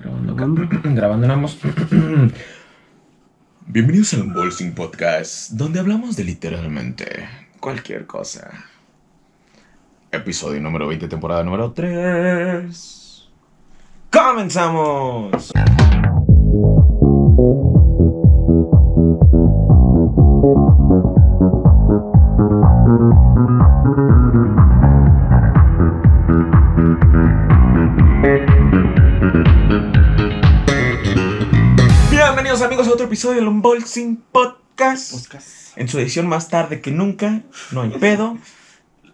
Grabando acá. Grabando en ambos. Bienvenidos al Unboxing Podcast, donde hablamos de literalmente cualquier cosa. Episodio número 20, temporada número 3. ¡Comenzamos! Otro episodio del Unboxing Podcast. En su edición más tarde que nunca, no hay pedo.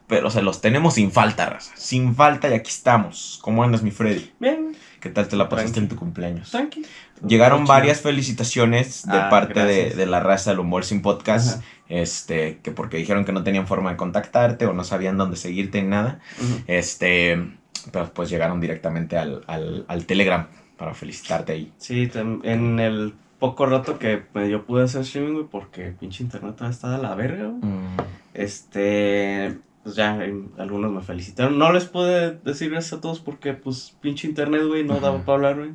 Pero se los tenemos sin falta, raza. Sin falta y aquí estamos. ¿Cómo andas, mi Freddy? Bien, ¿Qué tal te la pasaste Tranqui. en tu cumpleaños? tranqui. Llegaron varias felicitaciones de Ah, parte de, de la raza del Unboxing Podcast. Ajá. Este, que porque dijeron que no tenían forma de contactarte o no sabían dónde seguirte ni nada. Este, pero pues llegaron directamente al, al, al Telegram para felicitarte ahí. Sí, en el poco rato que yo pude hacer streaming, güey, porque pinche internet todavía está de la verga, güey. Mm, Este, pues ya, algunos me felicitaron. No les pude decir gracias a todos porque, pues, pinche internet, güey, no daba para hablar, güey.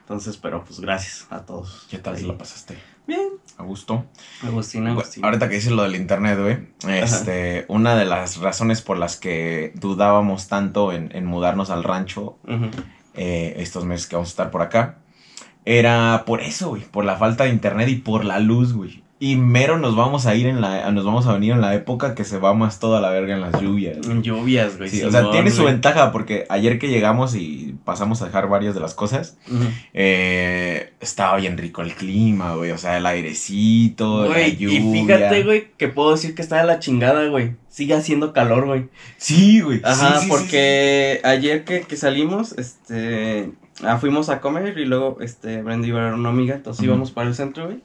Entonces, pero pues gracias a todos. ¿Qué tal se la pasaste? Bien. ¿A gusto? Agustín, Agustín. Ahorita que dices lo del internet, güey, este, una de las razones por las que dudábamos tanto en, en mudarnos al rancho eh, estos meses que vamos a estar por acá, era por eso, güey, por la falta de internet y por la luz, güey. Y mero nos vamos a ir en la, nos vamos a venir en la época que se va más toda la verga en las lluvias. güey. En lluvias, güey. Sí, o sea, tiene su ventaja porque ayer que llegamos y pasamos a dejar varias de las cosas, eh, estaba bien rico el clima, güey, o sea, el airecito, la Güey, lluvia. y fíjate, güey, que puedo decir que está de la chingada, güey. Sigue haciendo calor, güey. Sí, güey. Ajá, sí, porque ayer que, que salimos, este, ah, fuimos a comer y luego, este, Brenda iba a ver una amiga, entonces íbamos para el centro, güey.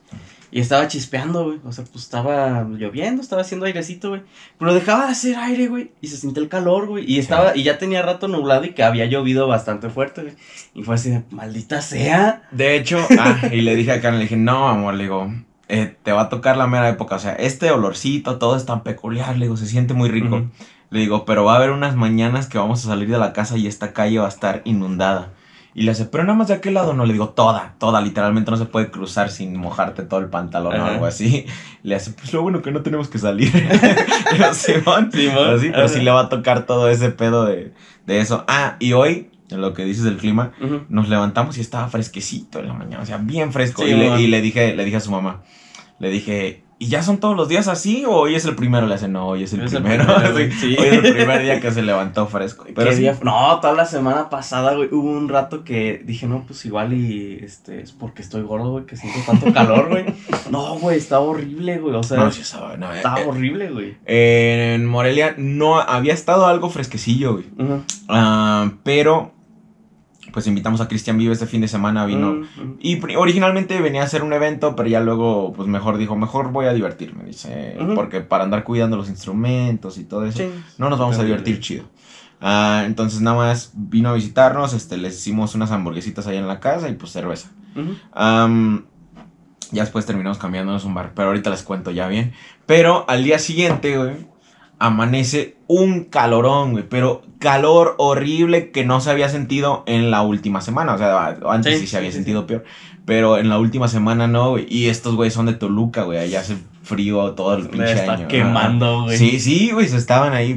Y estaba chispeando, güey. O sea, pues estaba lloviendo, estaba haciendo airecito, güey. Pero dejaba de hacer aire, güey. Y se sintió el calor, güey. Y estaba, y ya tenía rato nublado y que había llovido bastante fuerte, güey. Y fue así de, maldita sea. De hecho, ah, y le dije a Karen, le dije, no, amor, le digo, eh, te va a tocar la mera época. O sea, este olorcito, todo es tan peculiar, le digo, se siente muy rico. Le digo, pero va a haber unas mañanas que vamos a salir de la casa y esta calle va a estar inundada. Y le hace, pero nada más de aquel lado no, le digo, toda, toda, literalmente no se puede cruzar sin mojarte todo el pantalón o algo así. Le hace, pues lo bueno que no tenemos que salir. Yo, Simón, Simón, así, pero sí le va a tocar todo ese pedo de, de eso. Ah, y hoy, en lo que dices del clima, nos levantamos y estaba fresquecito en la mañana, o sea, bien fresco. Sí, y, le, y le dije, le dije a su mamá, le dije, ¿y ya son todos los días así o hoy es el primero? Le hace, no, hoy es el Es el primero. Sí. Hoy es el primer día que se levantó fresco. No, toda la semana pasada, güey, hubo un rato que dije, no, pues igual y este es porque estoy gordo, güey, que siento tanto calor, güey. No, güey, estaba horrible, güey. O sea, no, sí estaba, no, eh, estaba eh, horrible, güey. en Morelia no había estado algo fresquecillo, güey. Ah, pero, pues invitamos a Cristian Vive este fin de semana, vino. Ujú. Y pri- originalmente venía a hacer un evento, pero ya luego, pues mejor dijo, mejor voy a divertirme, dice. Porque para andar cuidando los instrumentos y todo eso, Sí. no nos vamos a divertir chido. Ah, entonces nada más vino a visitarnos, este, les hicimos unas hamburguesitas ahí en la casa y pues cerveza. Ya después terminamos cambiándonos un bar, pero ahorita les cuento ya bien. Pero al día siguiente, güey, amanece un calorón, güey, pero calor horrible que no se había sentido en la última semana. O sea, antes sí, Sí, se había sí, sí, sentido peor, pero en la última semana no, güey. Y estos güeyes son de Toluca, güey, allá hace frío todo el pinche está año. quemando, güey. Sí, sí, güey, se estaban ahí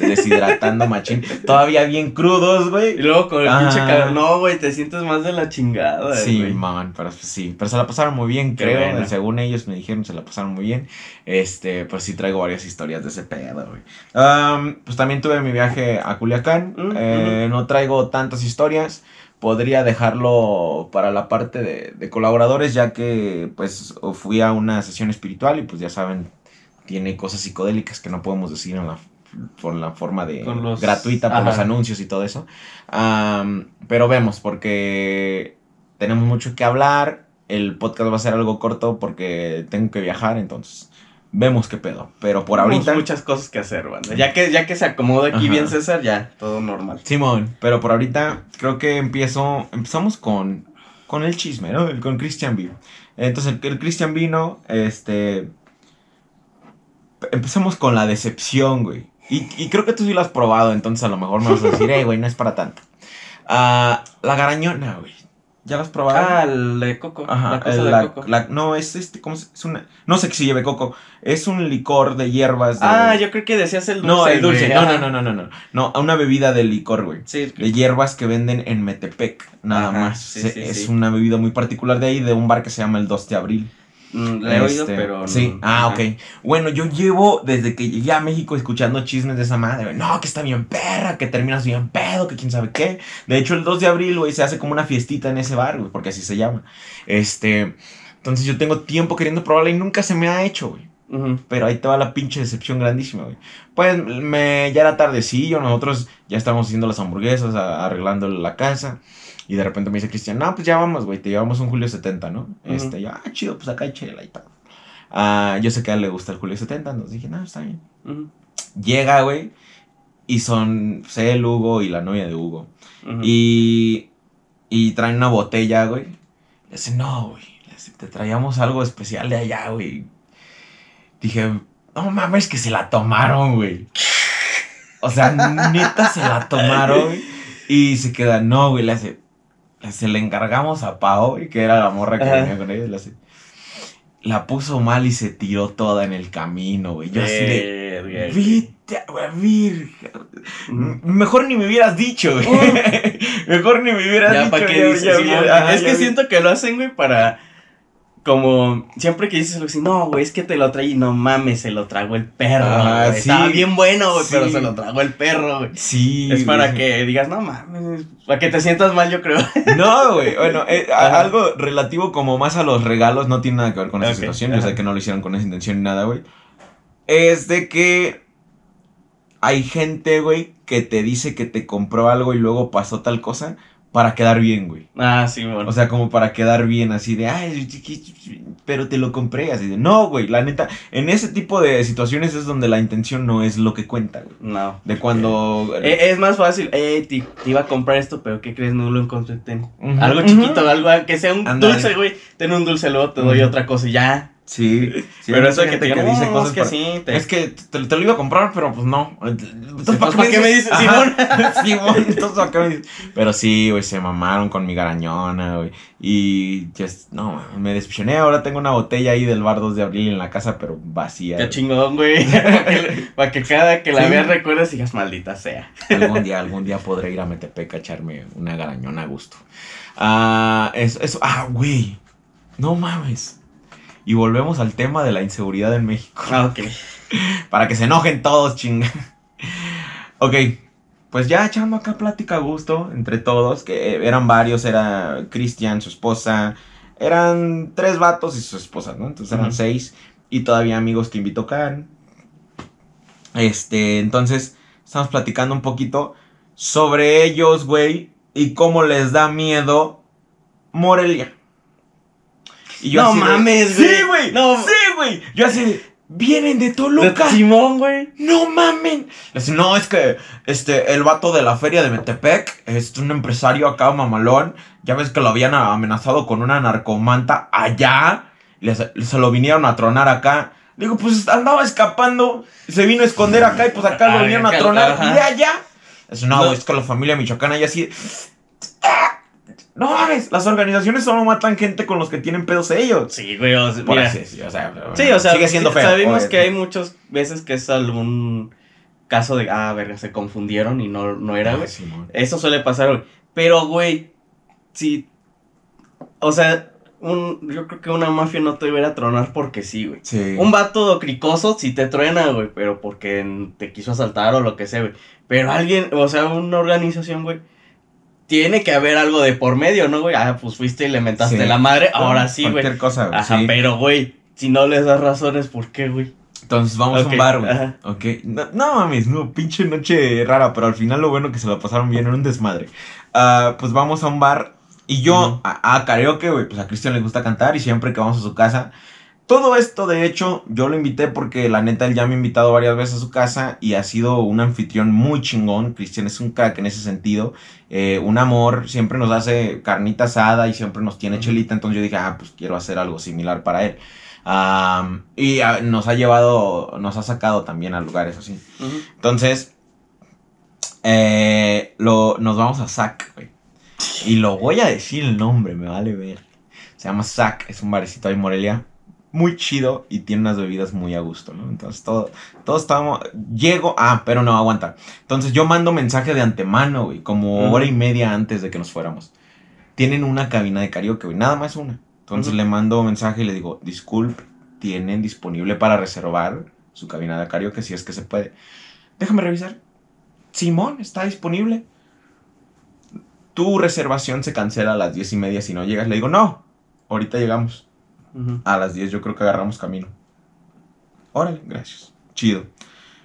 deshidratando machín. Todavía bien crudos, Y güey. luego con el Ah. pinche calor. No, güey, te sientes más de la chingada, Sí, güey. man, pero pues, sí, pero se la pasaron muy bien, Qué creo, según ellos me dijeron, se la pasaron muy bien, este, pues sí traigo varias historias de ese pedo, güey. Pues también tuve mi viaje a Culiacán, Mm, eh, no traigo tantas historias, podría dejarlo para la parte de, de colaboradores, ya que, pues, fui a una sesión espiritual y, pues, ya saben, tiene cosas psicodélicas que no podemos decir en la por la forma de Con los- gratuita por Ajá. los anuncios y todo eso. Pero vemos, porque tenemos mucho que hablar. El podcast va a ser algo corto porque tengo que viajar, entonces vemos qué pedo. Pero por Tenemos ahorita. muchas cosas que hacer, banda. Ya que, ya que se acomode aquí Ajá. bien César, ya, todo normal. Simón, pero por ahorita creo que empiezo. Empezamos con. Con el chisme, ¿no? El- Con Christian B. Entonces, el, el Christian vino, este. Empezamos con la decepción, güey. Y, y creo que tú sí lo has probado, entonces a lo mejor me vas a decir, hey, güey, no es para tanto. Ah, la garañona, güey. ¿Ya la has probado? Ah, el de coco. Ajá, la cosa el- de la- coco. la- no, es este, ¿cómo se, es una, no sé qué si lleve coco, es un licor de hierbas de... Ah, yo creo que decías el dulce. No, el dulce, no, no, no, no, no, no, no, una bebida de licor, güey. Sí, De hierbas que venden en Metepec, nada Ajá, más. sí, Se- sí, es sí. una bebida muy particular de ahí, de un bar que se llama el 2 de abril. Mm, la he oído, Este, pero. Sí, no- ah, ok. Bueno, yo llevo desde que llegué a México escuchando chismes de esa madre. No, que está bien perra, que terminas bien pedo, que quién sabe qué. De hecho, el 2 de abril, güey, se hace como una fiestita en ese bar, güey, porque así se llama. Este. Entonces yo tengo tiempo queriendo probarla y nunca se me ha hecho, güey. Pero ahí te va la pinche decepción grandísima, güey. Pues me, ya era tardecillo, nosotros ya estábamos haciendo las hamburguesas, a- arreglando la casa. Y de repente me dice Cristian, no, pues ya vamos, güey, te llevamos un Julio 70, ¿no? Este, yo, ah, chido, pues acá hay chela y tal. Ah, yo sé que a él le gusta el Julio 70, entonces dije, no, está bien. Llega, güey, y son pues, él, Hugo y la novia de Hugo. Y, y traen una botella, güey. Le dice, no, güey, te traíamos algo especial de allá, güey. Dije, no mames, que se la tomaron, güey. O sea, neta se la tomaron. Y se queda, no, güey, le hace, le hace, le encargamos a Pao, güey, que era la morra que Ajá. venía con ella, le hace. La puso mal y se tiró toda en el camino, güey. Yo así de, vete, güey. Mejor ni me hubieras dicho, güey. Mejor ni me hubieras Ya, dicho. ¿para qué ya, dices? ya, ajá, es que siento que lo hacen, güey, para. Como siempre que dices algo así, no, güey, es que te lo traí y no mames, se lo tragó el perro. Sí. Estaba bien bueno, güey, pero se lo tragó el perro, güey. Sí. Es para güey. que digas, no mames, para que te sientas mal, yo creo. No, güey. Bueno, eh, algo relativo como más a los regalos no tiene nada que ver con esa situación. Ajá. sé que no lo hicieron con esa intención ni nada, güey. Es de que hay gente, güey, que te dice que te compró algo y luego pasó tal cosa para quedar bien, güey. Ah, sí, bueno. O sea, como para quedar bien, así de, ay, pero te lo compré, así de, no, güey, la neta, en ese tipo de situaciones es donde la intención no es lo que cuenta, güey. no. De cuando... Eh, es más fácil, eh, te, te iba a comprar esto, pero ¿qué crees? No lo encontré. Ten. Algo chiquito, algo que sea un dulce, güey. Ten un dulce, luego te doy otra cosa y ya. Sí, sí, pero eso de que te digan, dice cosas es que para- sí. Te... Es que te, te lo iba a comprar, pero pues no. Entonces, ¿para qué me dices, Simón? Simón, entonces, ¿para qué me dices? Pero sí, güey, se mamaron con mi garañona, güey. Y, just, no, me decepcioné. Ahora tengo una botella ahí del bar 2 de abril en la casa, pero vacía. Qué chingón, güey. para, que, para que cada que la Sí. veas recuerdes y digas, maldita sea. Algún día, algún día podré ir a Metepec a echarme una garañona a gusto. Ah, eso, eso, ah, güey. No mames. Y volvemos al tema de la inseguridad en México. Ah, ok. Para que se enojen todos, chinga. ok, pues ya echando acá plática a gusto entre todos, que eran varios, era Cristian, su esposa, eran tres vatos y su esposa, ¿no? Entonces eran seis y todavía amigos que invitó Karen. Este, entonces estamos platicando un poquito sobre ellos, güey, y cómo les da miedo Morelia. Y No así de, mames, güey. Güey. No. Sí, güey. Yo así de, vienen de De Toluca. Simón, güey. No mamen. Le dice, no, es que este, el vato de la feria de Metepec es un empresario acá mamalón. Ya ves que lo habían amenazado con una narcomanta allá. Les- se lo vinieron a tronar acá. Digo, pues andaba escapando. Se vino a esconder acá y pues acá lo vinieron a tronar. Y de allá. Dice, no, No. es que la familia michoacana ya así. No mames, las organizaciones solo matan gente con los que tienen pedos ellos. Sí, güey. O sea, Por mira. así decirlo, o sea, Sí, o sea, sigue siendo feo. sabemos obvio. que hay muchas veces que es algún caso de, ah, verga, se confundieron y no, no era, güey. Eso suele pasar, güey. Pero, güey, sí. O sea, un, yo creo que una mafia no te debería tronar porque sí, güey. Sí. Un vato cricoso sí te truena, güey, pero porque te quiso asaltar o lo que sea, güey. Pero alguien, o sea, una organización, güey, tiene que haber algo de por medio, ¿no, güey? Ah, pues fuiste y le mentaste Sí. la madre, ahora sí, güey. Cualquier cosa, güey. Ajá, sí. pero, güey, si no les das razones, ¿por qué, güey? Entonces vamos a un bar, güey. ajá. Ok. No, no mames, no, pinche noche rara, pero al final lo bueno que se la pasaron bien, era un desmadre. Ah, pues vamos a un bar y yo, Ujú. a, a karaoke, güey, pues a Cristian le gusta cantar y siempre que vamos a su casa. Todo esto, de hecho, yo lo invité porque la neta él ya me ha invitado varias veces a su casa y ha sido un anfitrión muy chingón. Cristian es un crack en ese sentido. eh, un amor, siempre nos hace carnita asada y siempre nos tiene chelita. Entonces yo dije, ah, pues quiero hacer algo similar para él. Y ah, nos ha llevado, nos ha sacado también a lugares así. Ujú. Entonces, eh, lo, nos vamos a SAC, güey. Y lo voy a decir el nombre, me vale ver. Se llama Zack, es un barecito ahí en Morelia. Muy chido y tiene unas bebidas muy a gusto, ¿no? Entonces todo, todos estábamos. Llego. Ah, pero no, aguanta. Entonces yo mando mensaje de antemano, güey, como hora y media antes de que nos fuéramos. Tienen una cabina de karaoke, güey, nada más una. Entonces le mando mensaje y le digo, disculpe, tienen disponible para reservar su cabina de karaoke si es que se puede. Déjame revisar. Simón, está disponible. Tu reservación se cancela a las diez y media si no llegas. Le digo, no, ahorita llegamos. A las 10 yo creo que agarramos camino. Órale, gracias. Chido.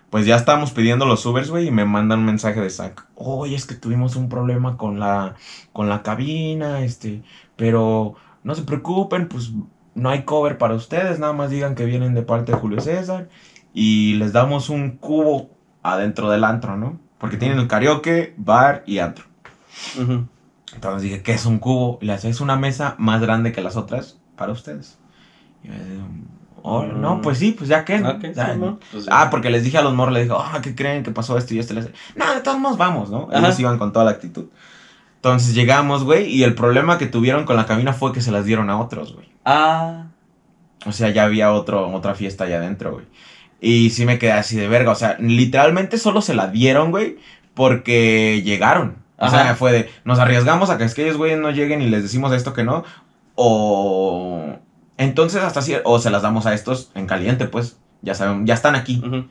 Pues ya estábamos pidiendo los Ubers, güey, y me mandan un mensaje de Zack. Oye, es que tuvimos un problema con la, con la cabina, este, pero no se preocupen, pues no hay cover para ustedes, nada más digan que vienen de parte de Julio César y les damos un cubo adentro del antro, ¿no? Porque tienen el karaoke, bar y antro. Entonces dije, ¿qué es un cubo? Y le hace, es una mesa más grande que las otras para ustedes. Y yo, "Oh, no, pues sí, pues ya que. ¿no?". Ok, O sea, sí, ¿no? Pues, Ah, porque les dije a los morros, les dije, ah, ¿qué creen que pasó esto y esto? Les dije, no, de todos modos vamos, ¿no? Ajá. Ellos iban con toda la actitud. Entonces llegamos, güey, y el problema que tuvieron con la cabina fue que se las dieron a otros, güey. Ah, O sea, ya había otro, otra fiesta allá adentro, güey. Y sí me quedé así de verga. O sea, literalmente solo se la dieron, güey, porque llegaron. O Ajá. sea, fue de, nos arriesgamos a que aquellos güeyes no lleguen y les decimos esto que no. O... Entonces hasta así, o se las damos a estos en caliente, pues. Ya saben, ya están aquí. ujú.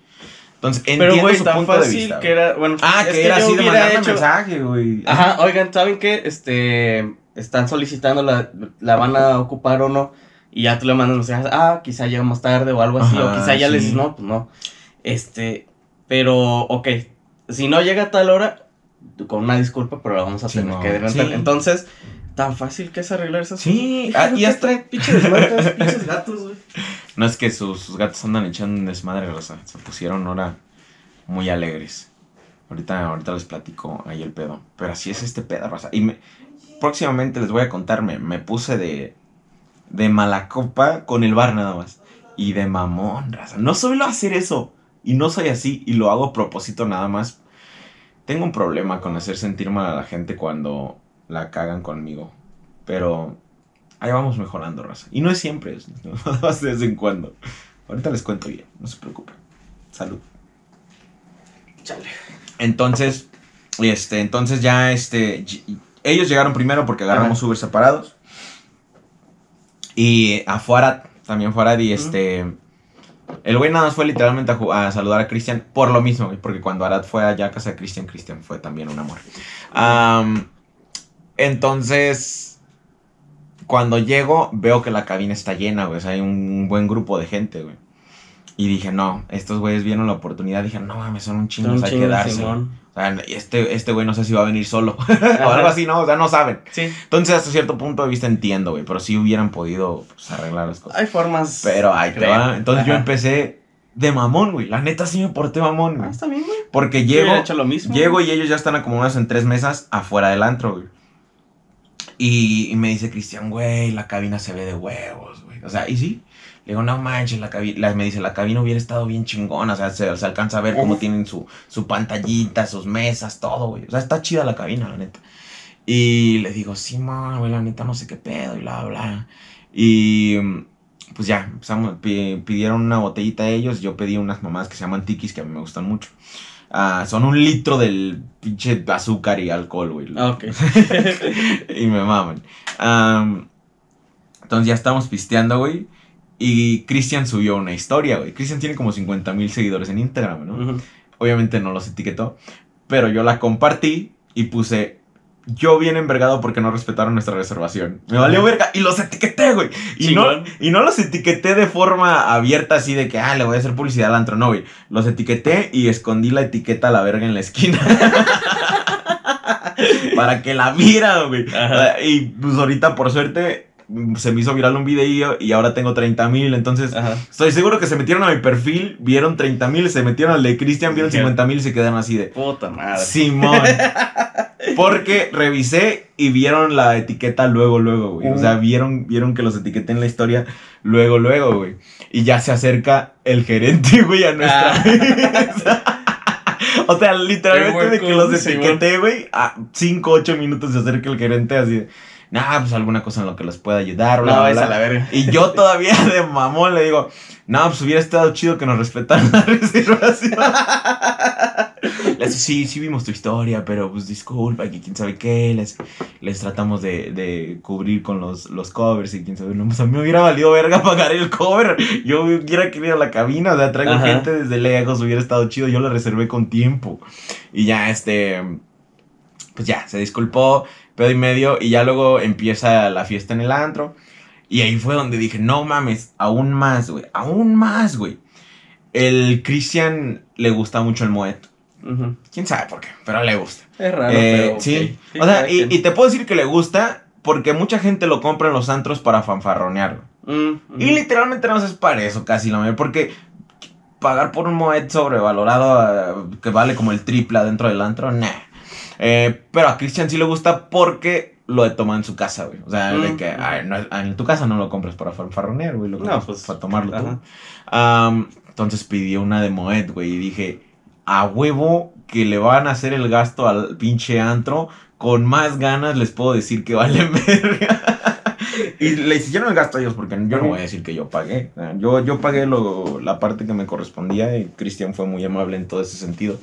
Entonces, Pero, entiendo güey, su tan punto de fácil vista. que era, bueno. Ah, que era así de mandarme hecho- mensaje, güey. Ajá, oigan, ¿saben qué? Este, están solicitando la, la van a ocupar o no, y ya tú le mandas mensajes, ah, quizá llega más tarde o algo así, o quizá ya sí. les dices, no, pues no. Este, pero, ok, si no llega a tal hora, con una disculpa, pero la vamos a Sí, tener no, que adelantar. sí. Entonces, tan fácil que es arreglar esas Sí, cosas. ah, y ¿Qué hasta- pinches pinches gatos, güey. No es que sus, sus gatos andan echando un desmadre, Rosa. Se pusieron ahora muy alegres. Ahorita, ahorita les platico ahí el pedo. Pero así es este pedo, Rosa. Y me- próximamente les voy a contar, me, me puse de, de mala copa con el bar nada más. Y de mamón, Raza. No suelo hacer eso. Y no soy así. Y lo hago a propósito nada más. Tengo un problema con hacer sentir mal a la gente cuando la cagan conmigo. Pero ahí vamos mejorando, raza. Y no es siempre, es de vez en cuando. Ahorita les cuento bien, no se preocupen. Salud. Chale. Entonces, este, entonces ya, este, ellos llegaron primero porque agarramos Ajá. Uber separados. Y a Fuarad, también Fuarad y este... El güey nada más fue literalmente a, saludar a Cristian por lo mismo, porque cuando Arad fue allá a casa de Cristian, Cristian fue también un amor. Am, entonces, cuando llego, veo que la cabina está llena, güey, o sea, hay un buen grupo de gente, güey. Y dije, no, estos güeyes vieron la oportunidad, dije, no mames, son un chingo, hay que darse. O sea, este, este güey no sé si va a venir solo. o algo así, ¿no? O sea, no saben. Sí, Entonces, hasta cierto punto de vista entiendo, güey. Pero sí hubieran podido pues, arreglar las cosas. hay formas. Pero ahí te va. Entonces yo empecé de mamón, güey. La neta sí me porté mamón, Ah, está bien, güey. Porque llego, hecho lo mismo. llego y ellos ya están acomodados en tres mesas afuera del antro, güey. Y, y me dice Cristian, güey, la cabina se ve de huevos, güey. O sea, y sí. Le digo, no manches, la cabina, me dice, la cabina hubiera estado bien chingona. O sea, se, se alcanza a ver cómo tienen su, su pantallita, sus mesas, todo, güey. O sea, está chida la cabina, la neta. Y le digo, sí, man, güey, la neta no sé qué pedo y bla, bla. Y pues ya, empezamos, pidieron una botellita a ellos. Yo pedí unas mamadas que se llaman tikis, que a mí me gustan mucho. Ah, son un litro del pinche azúcar y alcohol, güey. Ah, ok. y me maman. Am, entonces ya estamos pisteando, güey. Y Cristian subió una historia, güey. Cristian tiene como 50 mil seguidores en Instagram, ¿no? Obviamente no los etiquetó. Pero yo la compartí y puse. Yo bien envergado porque no respetaron nuestra reservación. Me valió verga. Y los etiqueté, güey. Y no, y no los etiqueté de forma abierta así de que, ah, le voy a hacer publicidad al antro. No, güey. Los etiqueté y escondí la etiqueta a la verga en la esquina. Para que la vieran, güey. Ajá. Y pues ahorita, por suerte, se me hizo viral un video y ahora tengo 30 mil. Entonces, Ajá. estoy seguro que se metieron a mi perfil, vieron 30 mil, se metieron al de Cristian, vieron Dijeron. 50 mil y se quedaron así de... Puta madre. Simón. Porque revisé y vieron la etiqueta luego, luego, güey. O sea, vieron, vieron que los etiqueté en la historia luego, luego, güey. Y ya se acerca el gerente, güey, a nuestra Ah. mesa. O sea, literalmente de que los etiqueté, güey, a 5, 8 minutos se acerca el gerente así de, nah, pues alguna cosa en lo que les pueda ayudar, bla, No, bla, es bla". a la verga. Y yo todavía de mamón le digo, no, pues hubiera estado chido que nos respetaran la reservación. Le dice, sí, sí vimos tu historia, pero pues disculpa, que quién sabe qué, les, les tratamos de, de cubrir con los, los covers y quién sabe, no, pues a mí me hubiera valido verga pagar el cover, yo hubiera querido la cabina, o sea, traigo Ajá. gente desde lejos, hubiera estado chido, yo la reservé con tiempo. Y ya, este, pues ya, se disculpó, pedo y medio, y ya luego empieza la fiesta en el antro. Y ahí fue donde dije, no mames, aún más, güey, aún más, güey. El Christian le gusta mucho el Moet. Quién sabe por qué, pero le gusta. Es raro, Eh, pero. sí. O sea, y, te puedo decir que le gusta porque mucha gente lo compra en los antros para fanfarronear. güey. Mm, ujú. Y literalmente no es para eso casi la mayoría, porque pagar por un Moet sobrevalorado eh, que vale como el triple adentro del antro, nah. Eh, pero a Christian sí le gusta porque lo de tomar en su casa, güey. O sea, de Mm, que ay, no, en tu casa no lo compras para fanfarronear, güey, lo No, pues, para tomarlo tú. entonces pidió una de Moet, güey, y dije, a huevo que le van a hacer el gasto al pinche antro, con más ganas les puedo decir que vale verga. y le hicieron el gasto a ellos, porque yo no voy a decir que yo pagué. Yo, yo pagué lo, la parte que me correspondía y Cristian fue muy amable en todo ese sentido.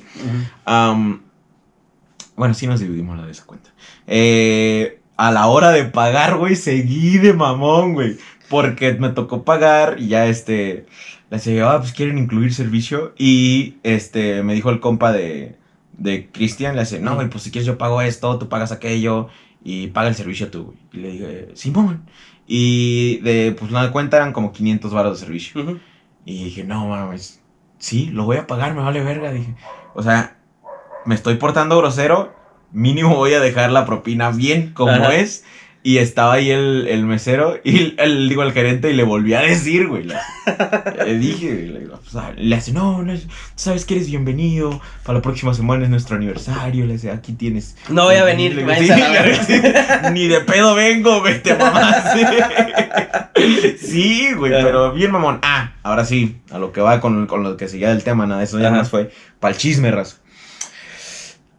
Bueno, sí nos dividimos la de esa cuenta. Eh, a la hora de pagar, güey, seguí de mamón, güey. Porque me tocó pagar y ya este. Le decía, ah, pues quieren incluir servicio. Y este, me dijo el compa de, de Cristian, le dice, no, güey, pues si quieres yo pago esto, tú pagas aquello y paga el servicio tú, güey. Y le dije, Simón. Y de, pues la cuenta eran como 500 baros de servicio. Y dije, no mames, sí, lo voy a pagar, me vale verga. Dije, o sea, me estoy portando grosero, mínimo voy a dejar la propina bien como Ajá. es. Y estaba ahí el, el mesero y el, digo, el gerente y le volví a decir, güey. Le, le dije, le, pues, le hace, no, no, sabes que eres bienvenido. Para la próxima semana es nuestro aniversario. Le dice, aquí tienes. No voy a venir, Le a. Ni de pedo vengo, vete mamá. Sí, Sí, güey, pero bien mamón. Ah, ahora sí, a lo que va con, con lo que seguía del tema, nada, eso ya Ajá. más fue para el chisme, raza.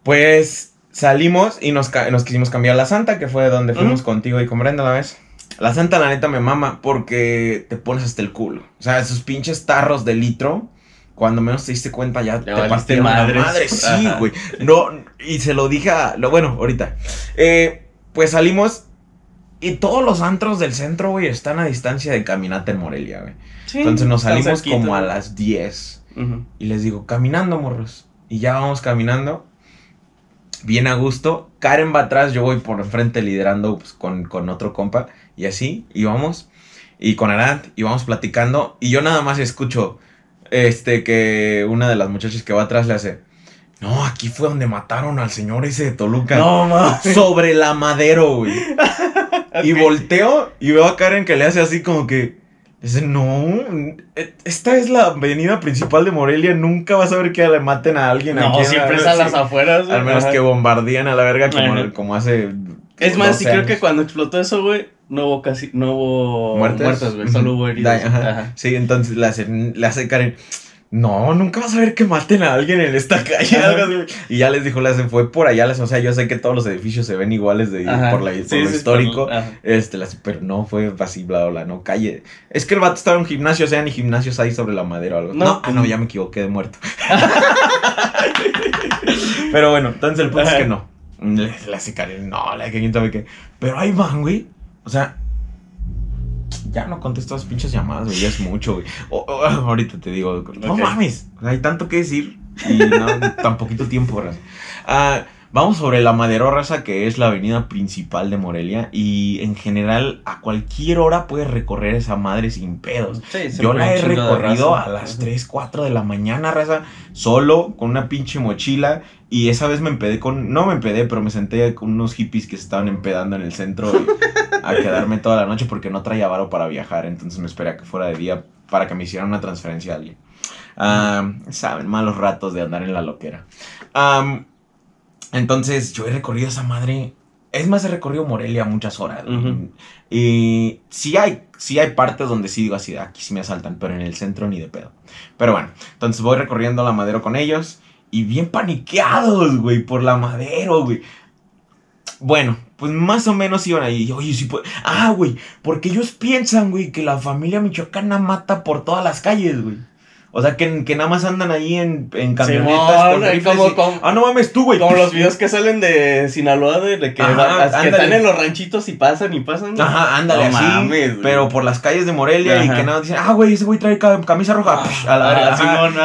Pues salimos y nos, nos quisimos cambiar a la Santa, que fue donde fuimos contigo y con Brenda la vez. La Santa, la neta, me mama porque te pones hasta el culo. O sea, esos pinches tarros de litro, cuando menos te diste cuenta ya te la madres. madre. Sí, güey. No, y se lo dije a... Lo, bueno, ahorita. Eh, pues salimos y todos los antros del centro, güey, están a distancia de caminata en Morelia, güey. Sí, Entonces nos salimos como a las 10. Ujú. Y les digo, caminando, morros. Y ya vamos caminando. Bien a gusto. Karen va atrás, yo voy por enfrente liderando pues, con, con otro compa. Y así, y vamos. Y con Arant, y vamos platicando. Y yo nada más escucho este que una de las muchachas que va atrás le hace. No, aquí fue donde mataron al señor ese de Toluca. No, mames. Sobre la madero, güey. Y volteo y veo a Karen que le hace así como que. Dice, no, e- esta es la avenida principal de Morelia, nunca vas a ver que le maten a alguien No, aquí. siempre es a las sí. afueras. güey. Al menos Ajá. que bombardean a la verga como, como hace. Es más, 12 sí creo que cuando explotó eso, güey, no hubo casi, no hubo muertes. muertes, güey, solo hubo heridos. Da- ajá. Ajá. Sí, entonces le hace, le hace Karen. No, nunca vas a ver que maten a alguien en esta calle. Ajá. Y ya les dijo, hace, fue por allá. O sea, yo sé que todos los edificios se ven iguales de, Ajá. por, la, por Sí, lo sí, histórico. por-. Este, las- pero no fue así, bla, bla, no, calle. Es que el vato estaba en un gimnasio, o sea, ni gimnasios ahí sobre la madera o algo. No. No, ah, no, ya me equivoqué de muerto. pero bueno, entonces el punto es que no. Hace Karen, no, la que quién sabe qué. Pero ahí van, güey. O sea, ya no contesto las pinches llamadas, güey, ya es mucho, güey. O- o- ahorita te digo, no mames, hay tanto que decir y no, tan poquito tiempo, raza. Ah, vamos sobre la Madero, raza, que es la avenida principal de Morelia y en general a cualquier hora puedes recorrer esa madre sin pedos. Sí, Yo la he recorrido a las Ajá. 3, 4 de la mañana, raza, solo, con una pinche mochila. Y esa vez me empedé con. No me empedé, pero me senté con unos hippies que se estaban empedando en el centro a quedarme toda la noche porque no traía varo para viajar. Entonces me esperé a que fuera de día para que me hicieran una transferencia a alguien. Ah, Saben, malos ratos de andar en la loquera. Am, entonces yo he recorrido esa madre. Es más, he recorrido Morelia muchas horas. Y sí hay, sí hay partes donde sí digo así, aquí sí me asaltan, pero en el centro ni de pedo. Pero bueno, entonces voy recorriendo la madero con ellos Y bien paniqueados, güey, por la madero, güey. Bueno, pues más o menos iban ahí. Oye, sí, pues. Ah, güey, porque ellos piensan, güey, que la familia michoacana mata por todas las calles, güey. O sea, que, que nada más andan ahí en, en camionetas. Simón, con ahí rifles como- y- como- Ah, no mames, tú, güey. Como los videos que salen de Sinaloa de, de que, Ajá, que están en los ranchitos y pasan y pasan. Ajá, ándale, No así. mames, pero por las calles de Morelia y que nada, dicen, ah, güey, ese güey trae ca- camisa roja. Ah, psh, a la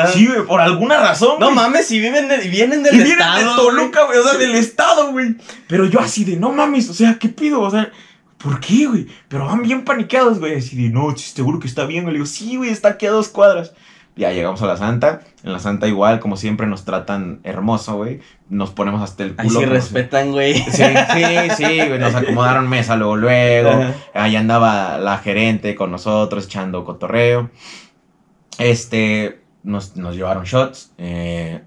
ah. Sí, güey, por alguna razón. No güey. mames, si viven de, vienen del Y vienen estado. de Toluca, güey, o sea, del estado, güey. Pero yo así de, no mames, o sea, ¿qué pido? O sea, ¿por qué, güey? Pero van bien paniqueados, güey. Así de, no, seguro que está bien. güey. Le digo, sí, güey, está aquí a dos cuadras. Ya llegamos a la Santa. En la Santa igual, como siempre, nos tratan hermoso, güey. Nos ponemos hasta el culo. sí como respetan, güey. Sí, sí, sí, güey. Nos acomodaron mesa luego, luego. Ajá. Ahí andaba la gerente con nosotros echando cotorreo. Este, nos, nos llevaron shots. eh,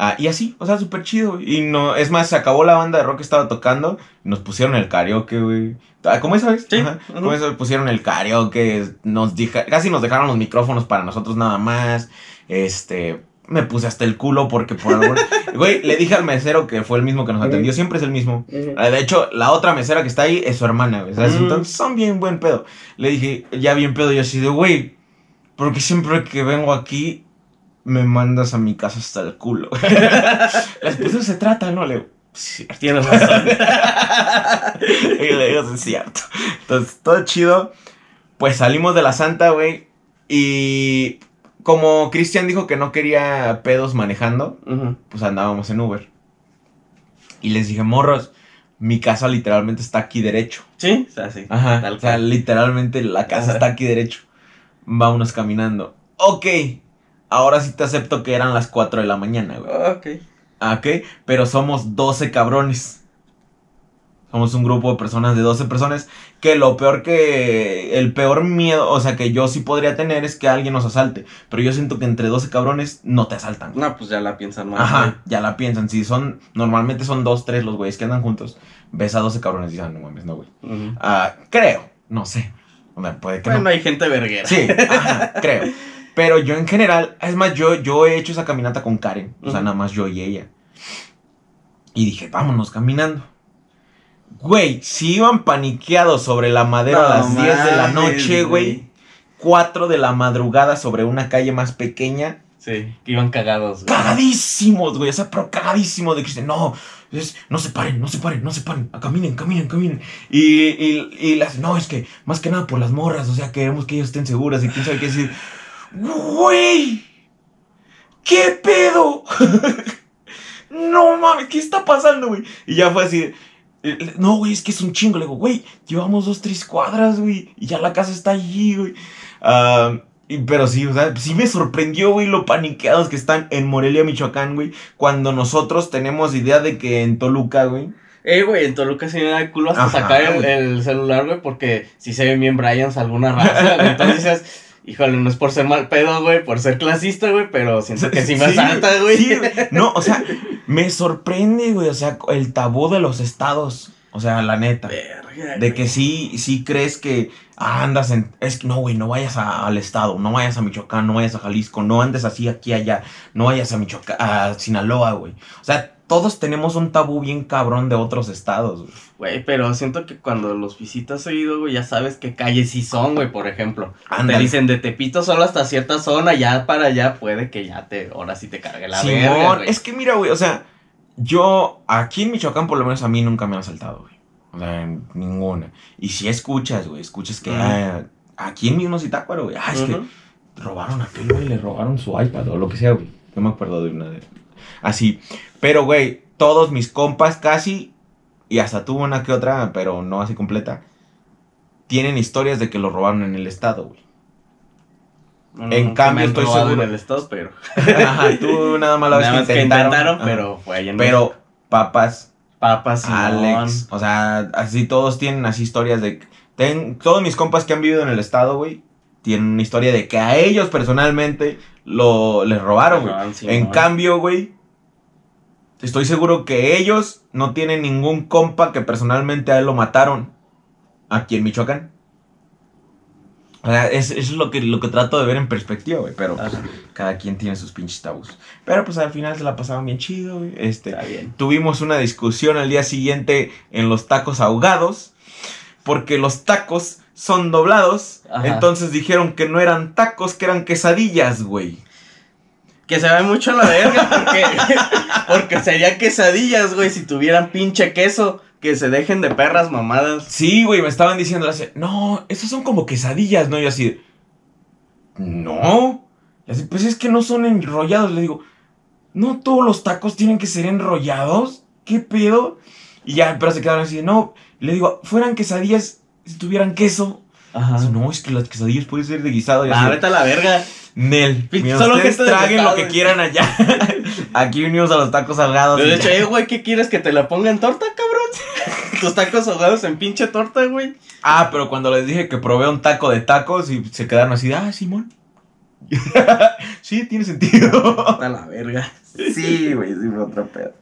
ah, y así, o sea, súper chido. Y no, es más, se acabó la banda de rock que estaba tocando. Nos pusieron el karaoke, güey. Ah, ¿Cómo esa vez? Sí, Ajá. Como eso pusieron el karaoke. Nos casi nos dejaron los micrófonos para nosotros nada más. Este. Me puse hasta el culo porque por algún... Güey, le dije al mesero que fue el mismo que nos atendió. Siempre es el mismo. Ah, De hecho, la otra mesera que está ahí es su hermana, güey. ¿sabes? Mm. Entonces son bien buen pedo. Le dije, ya bien pedo, yo así de, güey, porque siempre que vengo aquí me mandas a mi casa hasta el culo. Las cosas se trata, ¿no? Le digo, "Sí". Tienes razón. y le digo, "Sí, es cierto. Entonces, todo chido. Pues salimos de la santa, güey. Y como Cristian dijo que no quería pedos manejando, pues andábamos en Uber. Y les dije, morros, mi casa literalmente está aquí derecho. Sí, o sea, sí. Ajá. Tal o sea, literalmente la casa Ajá. está aquí derecho. Vámonos caminando. Ok. Ahora sí te acepto que eran las 4 de la mañana, güey. Ok. Ah, Ok. Pero somos 12 cabrones. Somos un grupo de personas de 12 personas. Que lo peor que. El peor miedo, o sea, que yo sí podría tener es que alguien nos asalte. Pero yo siento que entre 12 cabrones no te asaltan. güey. No, pues ya la piensan más. Ajá, ya la piensan. Si son. Normalmente son 2, 3 los güeyes que andan juntos. Ves a 12 cabrones y dices, "Ah, no mames, no, güey. Ah, creo. No sé. Puede que Bueno, no. hay gente verguera. Sí, ajá, creo. Pero yo en general, es más, yo, yo he hecho esa caminata con Karen. O sea, nada más yo y ella. Y dije, vámonos caminando. Güey, si iban paniqueados sobre la madera a las No 10 de la noche, güey. 4 de la madrugada sobre una calle más pequeña. Sí, que iban cagados, güey. Cagadísimos, güey. O sea, pero cagadísimos de que dicen, no, es, no se paren, no se paren, no se paren. Caminen, caminen, caminen. Y, y, y las, no, es que más que nada por las morras. O sea, queremos que ellas estén seguras y quién sabe qué decir. Güey, ¿qué pedo? no mames, ¿qué está pasando, güey? Y ya fue así. eh, No, güey, es que es un chingo. Le digo, güey, llevamos dos, tres cuadras, güey. Y ya la casa está allí, güey. Ah, pero sí, o sea, sí me sorprendió, güey, lo paniqueados que están en Morelia, Michoacán, güey. Cuando nosotros tenemos idea de que en Toluca, güey. Eh, güey, en Toluca sí me da el culo hasta Ajá, sacar el, celular, güey, porque si se ven bien Bryans alguna raza, güey. Entonces híjole, no es por ser mal pedo, güey, por ser clasista, güey, pero siento que sí me asalta, güey. sí, no, o sea, me sorprende, güey, o sea, el tabú de los estados. O sea, la neta. Verga, De que sí, sí crees que ah, andas en... Es que no, güey, no vayas a- al estado, no vayas a Michoacán, no vayas a Jalisco, no andes así aquí, allá, no vayas a Michoacán, a Sinaloa, güey. O sea, todos tenemos un tabú bien cabrón de otros estados, güey. Güey, pero siento que cuando los visitas seguido, güey, ya sabes qué calles sí son, güey, por ejemplo. Te Ándale. dicen de Tepito solo hasta cierta zona, ya para allá puede que ya te, ahora sí te cargue la Simón, verga, güey. es que mira, güey, o sea, yo aquí en Michoacán por lo menos a mí nunca me han asaltado, güey. O sea, ninguna. Y si escuchas, güey, escuchas que ah, aquí en mismo Zitácuaro, güey, ah, es que robaron a aquel, güey, le robaron su iPad o lo que sea, güey. No me acuerdo de una de... Así. Pero, güey, todos mis compas casi, y hasta tuvo una que otra, pero no así completa, tienen historias de que lo robaron en el estado, güey. No, en cambio, estoy seguro- en el estado, pero... Ajá, tú nada más la vez Nada que que intentaron. pero fue ahí en Pero, papas, Papas, Simón. Alex, o sea, así todos tienen así historias de... ten- todos mis compas que han vivido en el estado, güey, tienen una historia de que a ellos personalmente lo, les robaron, güey. En cambio, güey, estoy seguro que ellos no tienen ningún compa que personalmente a él lo mataron aquí en Michoacán. O sea, es, es lo, que, lo que trato de ver en perspectiva, güey. Pero pues, cada quien tiene sus pinches tabús. Pero pues al final se la pasaban bien chido, güey. Este, Está bien. tuvimos una discusión al día siguiente en los tacos ahogados. Porque los tacos son doblados. Ajá. Entonces dijeron que no eran tacos, que eran quesadillas, güey. Que se ve mucho la verga porque, porque serían quesadillas, güey, si tuvieran pinche queso. Que se dejen de perras mamadas. Sí, güey, me estaban diciendo así, no, esos son como quesadillas, ¿no? Y así, no. Y así, pues es que no son enrollados. Le digo, no todos los tacos tienen que ser enrollados. ¿Qué pedo? Y ya, pero se quedaron así, no. Le digo, fueran quesadillas si tuvieran queso. Ajá. No, es que las quesadillas pueden ser de guisado. Y Ah, vete a la verga. Nel, mira, solo ustedes de traguen lo que quieran allá. Aquí venimos a los tacos salgados. De hecho, eh, güey, ¿qué quieres que te la ponga en torta, cabrón? Tus tacos ahogados en pinche torta, güey. Ah, pero cuando les dije que probé un taco de tacos y se quedaron así, ah, Simón. sí, tiene sentido. A la verga. sí, güey, sí fue otro pedo.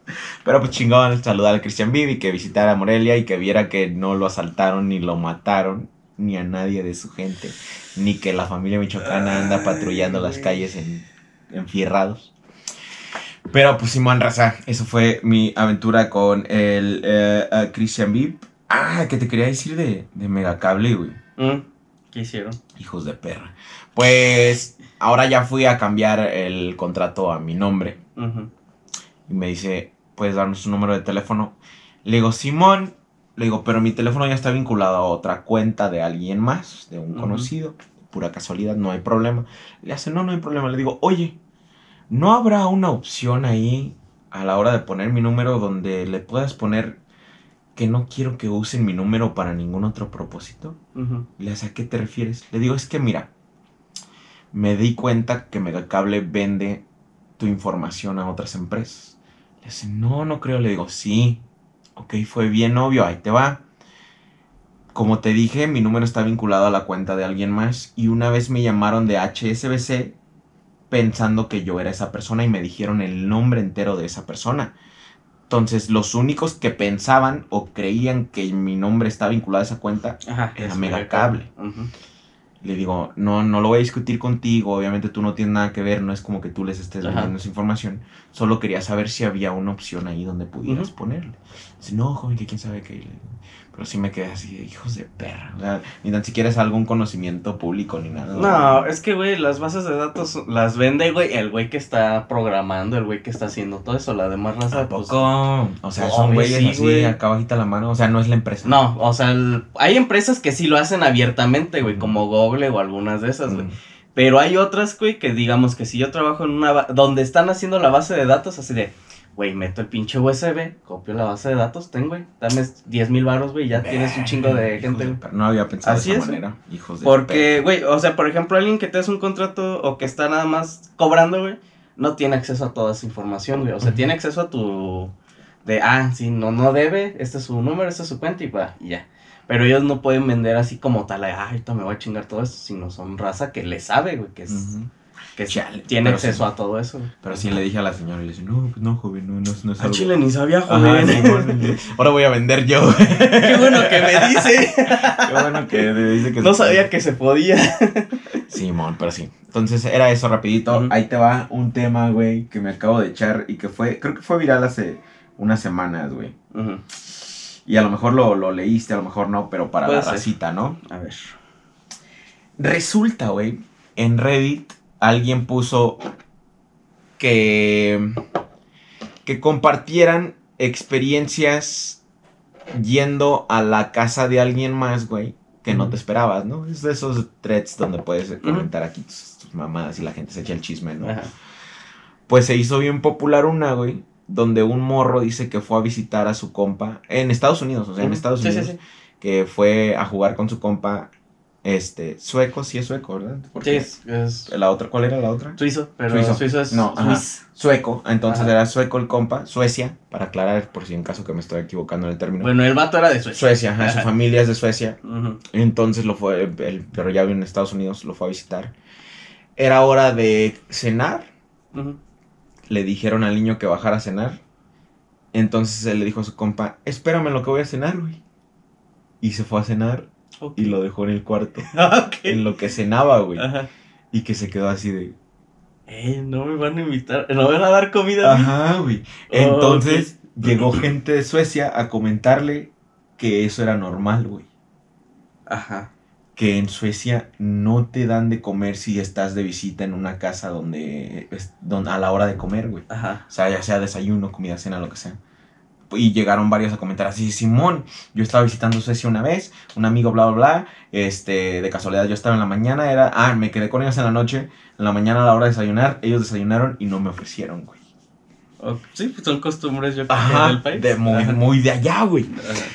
Pero pues chingón saludar al Christian Vivi, que visitara Morelia y que viera que no lo asaltaron ni lo mataron, ni a nadie de su gente, ni que la familia michoacana anda patrullando las calles en, enfierrados. Pero pues Simón Raza, eso fue mi aventura con el eh, Christian Viv. Ah, que te quería decir de, de Megacable, güey. Mm, ¿Qué hicieron? Hijos de perra. Pues ahora ya fui a cambiar el contrato a mi nombre. Y me dice, ¿puedes darnos un número de teléfono? Le digo, Simón. Le digo, pero mi teléfono ya está vinculado a otra cuenta de alguien más, de un conocido. Pura casualidad, no hay problema. Le hace, no, no hay problema. Le digo, oye, ¿no habrá una opción ahí a la hora de poner mi número donde le puedas poner que no quiero que usen mi número para ningún otro propósito? Le hace, ¿a qué te refieres? Le digo, es que mira, me di cuenta que Megacable vende tu información a otras empresas. Le dice, no, no creo. Le digo, sí. Ok, fue bien obvio, ahí te va. Como te dije, mi número está vinculado a la cuenta de alguien más. Y una vez me llamaron de HSBC pensando que yo era esa persona y me dijeron el nombre entero de esa persona. Entonces, los únicos que pensaban o creían que mi nombre está vinculado a esa cuenta Ajá. Era es Megacable. Ujú. Le digo, no, no lo voy a discutir contigo, obviamente tú no tienes nada que ver, no es como que tú les estés vendiendo esa información, solo quería saber si había una opción ahí donde pudieras ponerle. Dice, no, joven, que quién sabe qué. Pero sí me quedé así, hijos de perra, o sea, ni tan siquiera es algún conocimiento público ni nada. No, es que, güey, las bases de datos las vende, güey, el güey que está programando, el güey que está haciendo todo eso, la demás raza, ¿A pues, poco? O sea, son güey, güeyes sí, así, güey. acá bajita la mano, o sea, no es la empresa. No, o sea, el- hay empresas que sí lo hacen abiertamente, güey, como Google o algunas de esas, güey. Pero hay otras, güey, que digamos que si yo trabajo en una... donde están haciendo la base de datos, así de... Güey, meto el pinche USB, copio la base de datos, ten, güey. Dame 10 mil baros, güey, ya tienes un chingo de gente, perra. No había pensado Así de esa es, manera, hijos de Porque, güey, o sea, por ejemplo, alguien que te hace un contrato o que está nada más cobrando, güey, no tiene acceso a toda esa información, güey. O sea, tiene acceso a tu... De, ah, sí, no, no debe, este es su número, esta es su cuenta y va, y ya. Pero ellos no pueden vender así como tal, ah, ahorita me voy a chingar todo esto, sino son raza que le sabe, güey, que, es. Que Chale, tiene acceso sí. a todo eso. Pero sí le dije a la señora y le dije, no, pues no, joven, no, no, es- no es algo. chile ni sabía, Ajá, joven. Ahora voy a vender yo. Qué bueno que me dice. Qué bueno que me dice que No se sabía puede. que se podía. Simón, pero sí. Entonces era eso rapidito. Ahí te va un tema, güey, que me acabo de echar y que fue, creo que fue viral hace unas semanas, güey. Y a lo mejor lo, lo leíste, a lo mejor no, pero para Puede la ser. racita, ¿no? A ver. Resulta, güey, en Reddit alguien puso que que compartieran experiencias yendo a la casa de alguien más, güey, que no te esperabas, ¿no? Es de esos threads donde puedes comentar aquí tus, tus mamadas y la gente se echa el chisme, ¿no? Ajá. Pues se hizo bien popular una, güey, donde un morro dice que fue a visitar a su compa en Estados Unidos, o sea, en. Estados Sí, sí, Unidos, sí. que fue a jugar con su compa, este, sueco, sí es sueco, ¿verdad? Sí, Porque es, es la otra, ¿cuál era la otra? suizo, pero Suizo. suizo, es No, ajá. Sueco, entonces Ajá. era sueco el compa, Suecia, para aclarar por si en caso que me estoy equivocando en el término. Bueno, el vato era de Suecia. Suecia, ajá, su familia es de Suecia, entonces lo fue, el, pero ya vive en Estados Unidos, lo fue a visitar. Era hora de cenar, le dijeron al niño que bajara a cenar. Entonces él le dijo a su compa, espérame lo que voy a cenar, güey. Y se fue a cenar Y lo dejó en el cuarto. Ah. En lo que cenaba, güey. Ajá. Y que se quedó así de. Eh, no me van a invitar, no me van a dar comida. a mí? Ajá, güey. Oh, Entonces llegó gente de Suecia a comentarle que eso era normal, güey. Ajá. Que en Suecia no te dan de comer si estás de visita en una casa donde, es- don- a la hora de comer, güey. Ajá. O sea, ya sea desayuno, comida, cena, lo que sea. Y llegaron varios a comentar así, Simón, yo estaba visitando Suecia una vez, un amigo, bla, bla, bla, este, de casualidad yo estaba en la mañana, era, ah, me quedé con ellos en la noche, en la mañana a la hora de desayunar, ellos desayunaron y no me ofrecieron, güey. Sí, pues son costumbres yo creo Ajá, del país. de muy, muy de allá, güey.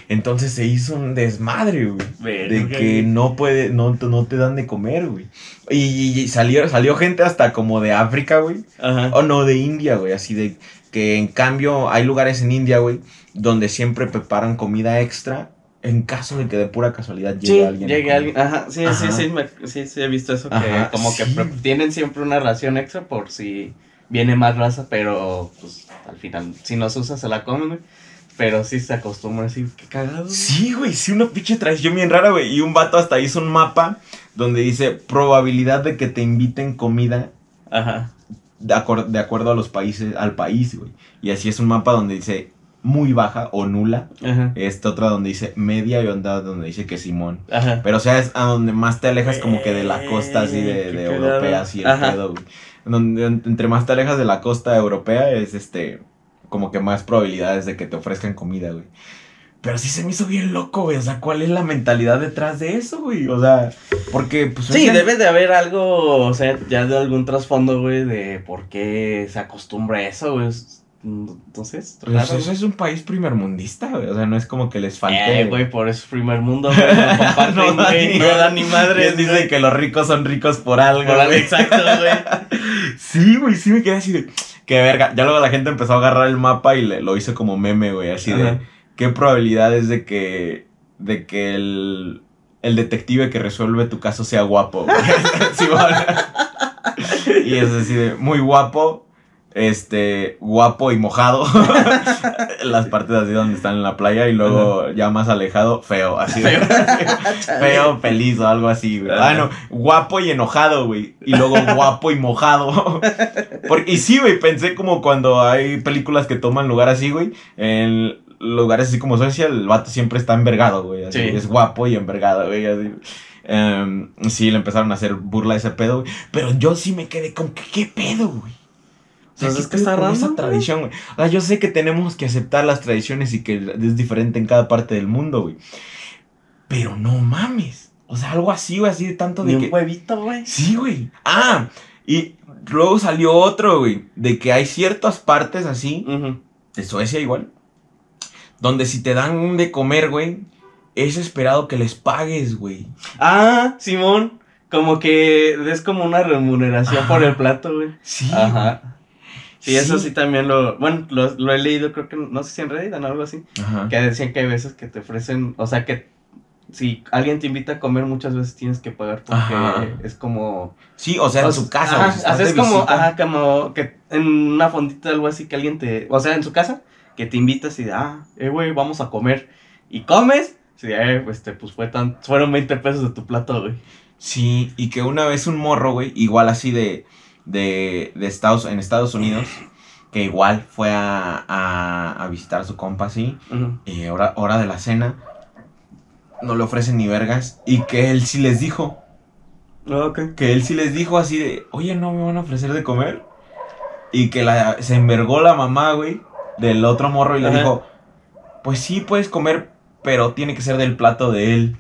Entonces se hizo un desmadre, güey. De que no puede, no, no te dan de comer, güey. Y, y salió, salió gente hasta como de África, güey. Ajá. O no, de India, güey. Así de que en cambio hay lugares en India, güey, donde siempre preparan comida extra en caso de que de pura casualidad llegue Sí, alguien. llegue alguien. Ajá, sí, sí, Ajá. sí, me- sí, sí, he visto eso. Que Ajá, como que sí. tienen siempre una ración extra por si viene más raza, pero pues al final, si no se usa, se la comen, güey. Pero sí se acostumbra así, qué cagado. Sí, güey, sí, una pinche tradición bien rara, güey. Y un vato hasta hizo un mapa donde dice probabilidad de que te inviten comida Ajá. De, acor- de acuerdo a los países, al país, güey. Y así es un mapa donde dice muy baja o nula. Ajá. Esta otra donde dice media y onda donde dice que Simón. Ajá. Pero o sea, es a donde más te alejas como que de la costa así de, de europea, así el Ajá. pedo, güey. Donde, entre más te alejas de la costa europea es este, como que más probabilidades de que te ofrezcan comida, güey. Pero sí se me hizo bien loco, güey. O sea, ¿cuál es la mentalidad detrás de eso, güey? O sea, porque pues... Sí, debe de haber algo, o sea, ya de algún trasfondo, güey, de por qué se acostumbra a eso, güey. Entonces, Pues eso es un país primermundista, güey. O sea, no es como que les falte... Eh, güey, por eso es primer mundo, güey. No No da güey. ni- No da ni madre. Les dicen que los ricos son ricos por algo, Por algo güey. exacto, güey. Sí, güey, sí me quedé así de. Qué verga. Ya luego la gente empezó a agarrar el mapa y le, lo hizo como meme, güey. Así de. ¿Qué probabilidades de que. de que el. el detective que resuelve tu caso sea guapo, y es así de. Muy guapo. Este, guapo y mojado. Las partes así donde están en la playa. Y luego ya más alejado, feo. Así de. Feo, feliz o algo así, güey. Ah, no, guapo y enojado, güey. Y luego guapo y mojado. Porque, y sí, güey, pensé como cuando hay películas que toman lugar así, güey. En lugares así como Suecia, el vato siempre está envergado, güey. Así, Sí. Es guapo y envergado, güey. Así. Em, sí, le empezaron a hacer burla a ese pedo, güey. Pero yo sí me quedé con que, ¿qué pedo, güey? O sea, Pues ¿qué es que está con esa tradición, güey? O sea, yo sé que tenemos que aceptar las tradiciones y que es diferente en cada parte del mundo, güey. Pero no mames. O sea, algo así, güey, así de tanto Ni de un que. huevito, güey. Sí, güey. Ah, y luego salió otro, güey. De que hay ciertas partes así, Ujú. de Suecia igual, donde si te dan de comer, güey, es esperado que les pagues, güey. Ah, Simón. Como que es como una remuneración por el plato, güey. Sí. Ajá. Sí, eso Sí. también lo. Bueno, lo, lo he leído, creo que. No sé si en Reddit o algo así. Ajá. Que decían que hay veces que te ofrecen. O sea, que si alguien te invita a comer, muchas veces tienes que pagar porque Ajá. es como. Sí, o sea, en o su casa, ajá, de como, ajá, como que en una fondita algo así que alguien te, o sea, en su casa, que te invitas y de, ah, eh, güey, vamos a comer. Y comes, sí, eh, pues, te, pues fue tan, fueron 20 pesos de tu plato, güey. Sí, y que una vez un morro, güey, igual así de, de, de Estados, en Estados Unidos, que igual fue a, a, a visitar a su compa así, Ujú. y hora, hora de la cena, no le ofrecen ni vergas, y que él sí les dijo, Ok. que él sí les dijo así de, oye, ¿no me van a ofrecer de comer? Y que la, se envergó la mamá, güey, del otro morro y le Ajá. dijo, pues sí puedes comer, pero tiene que ser del plato de él.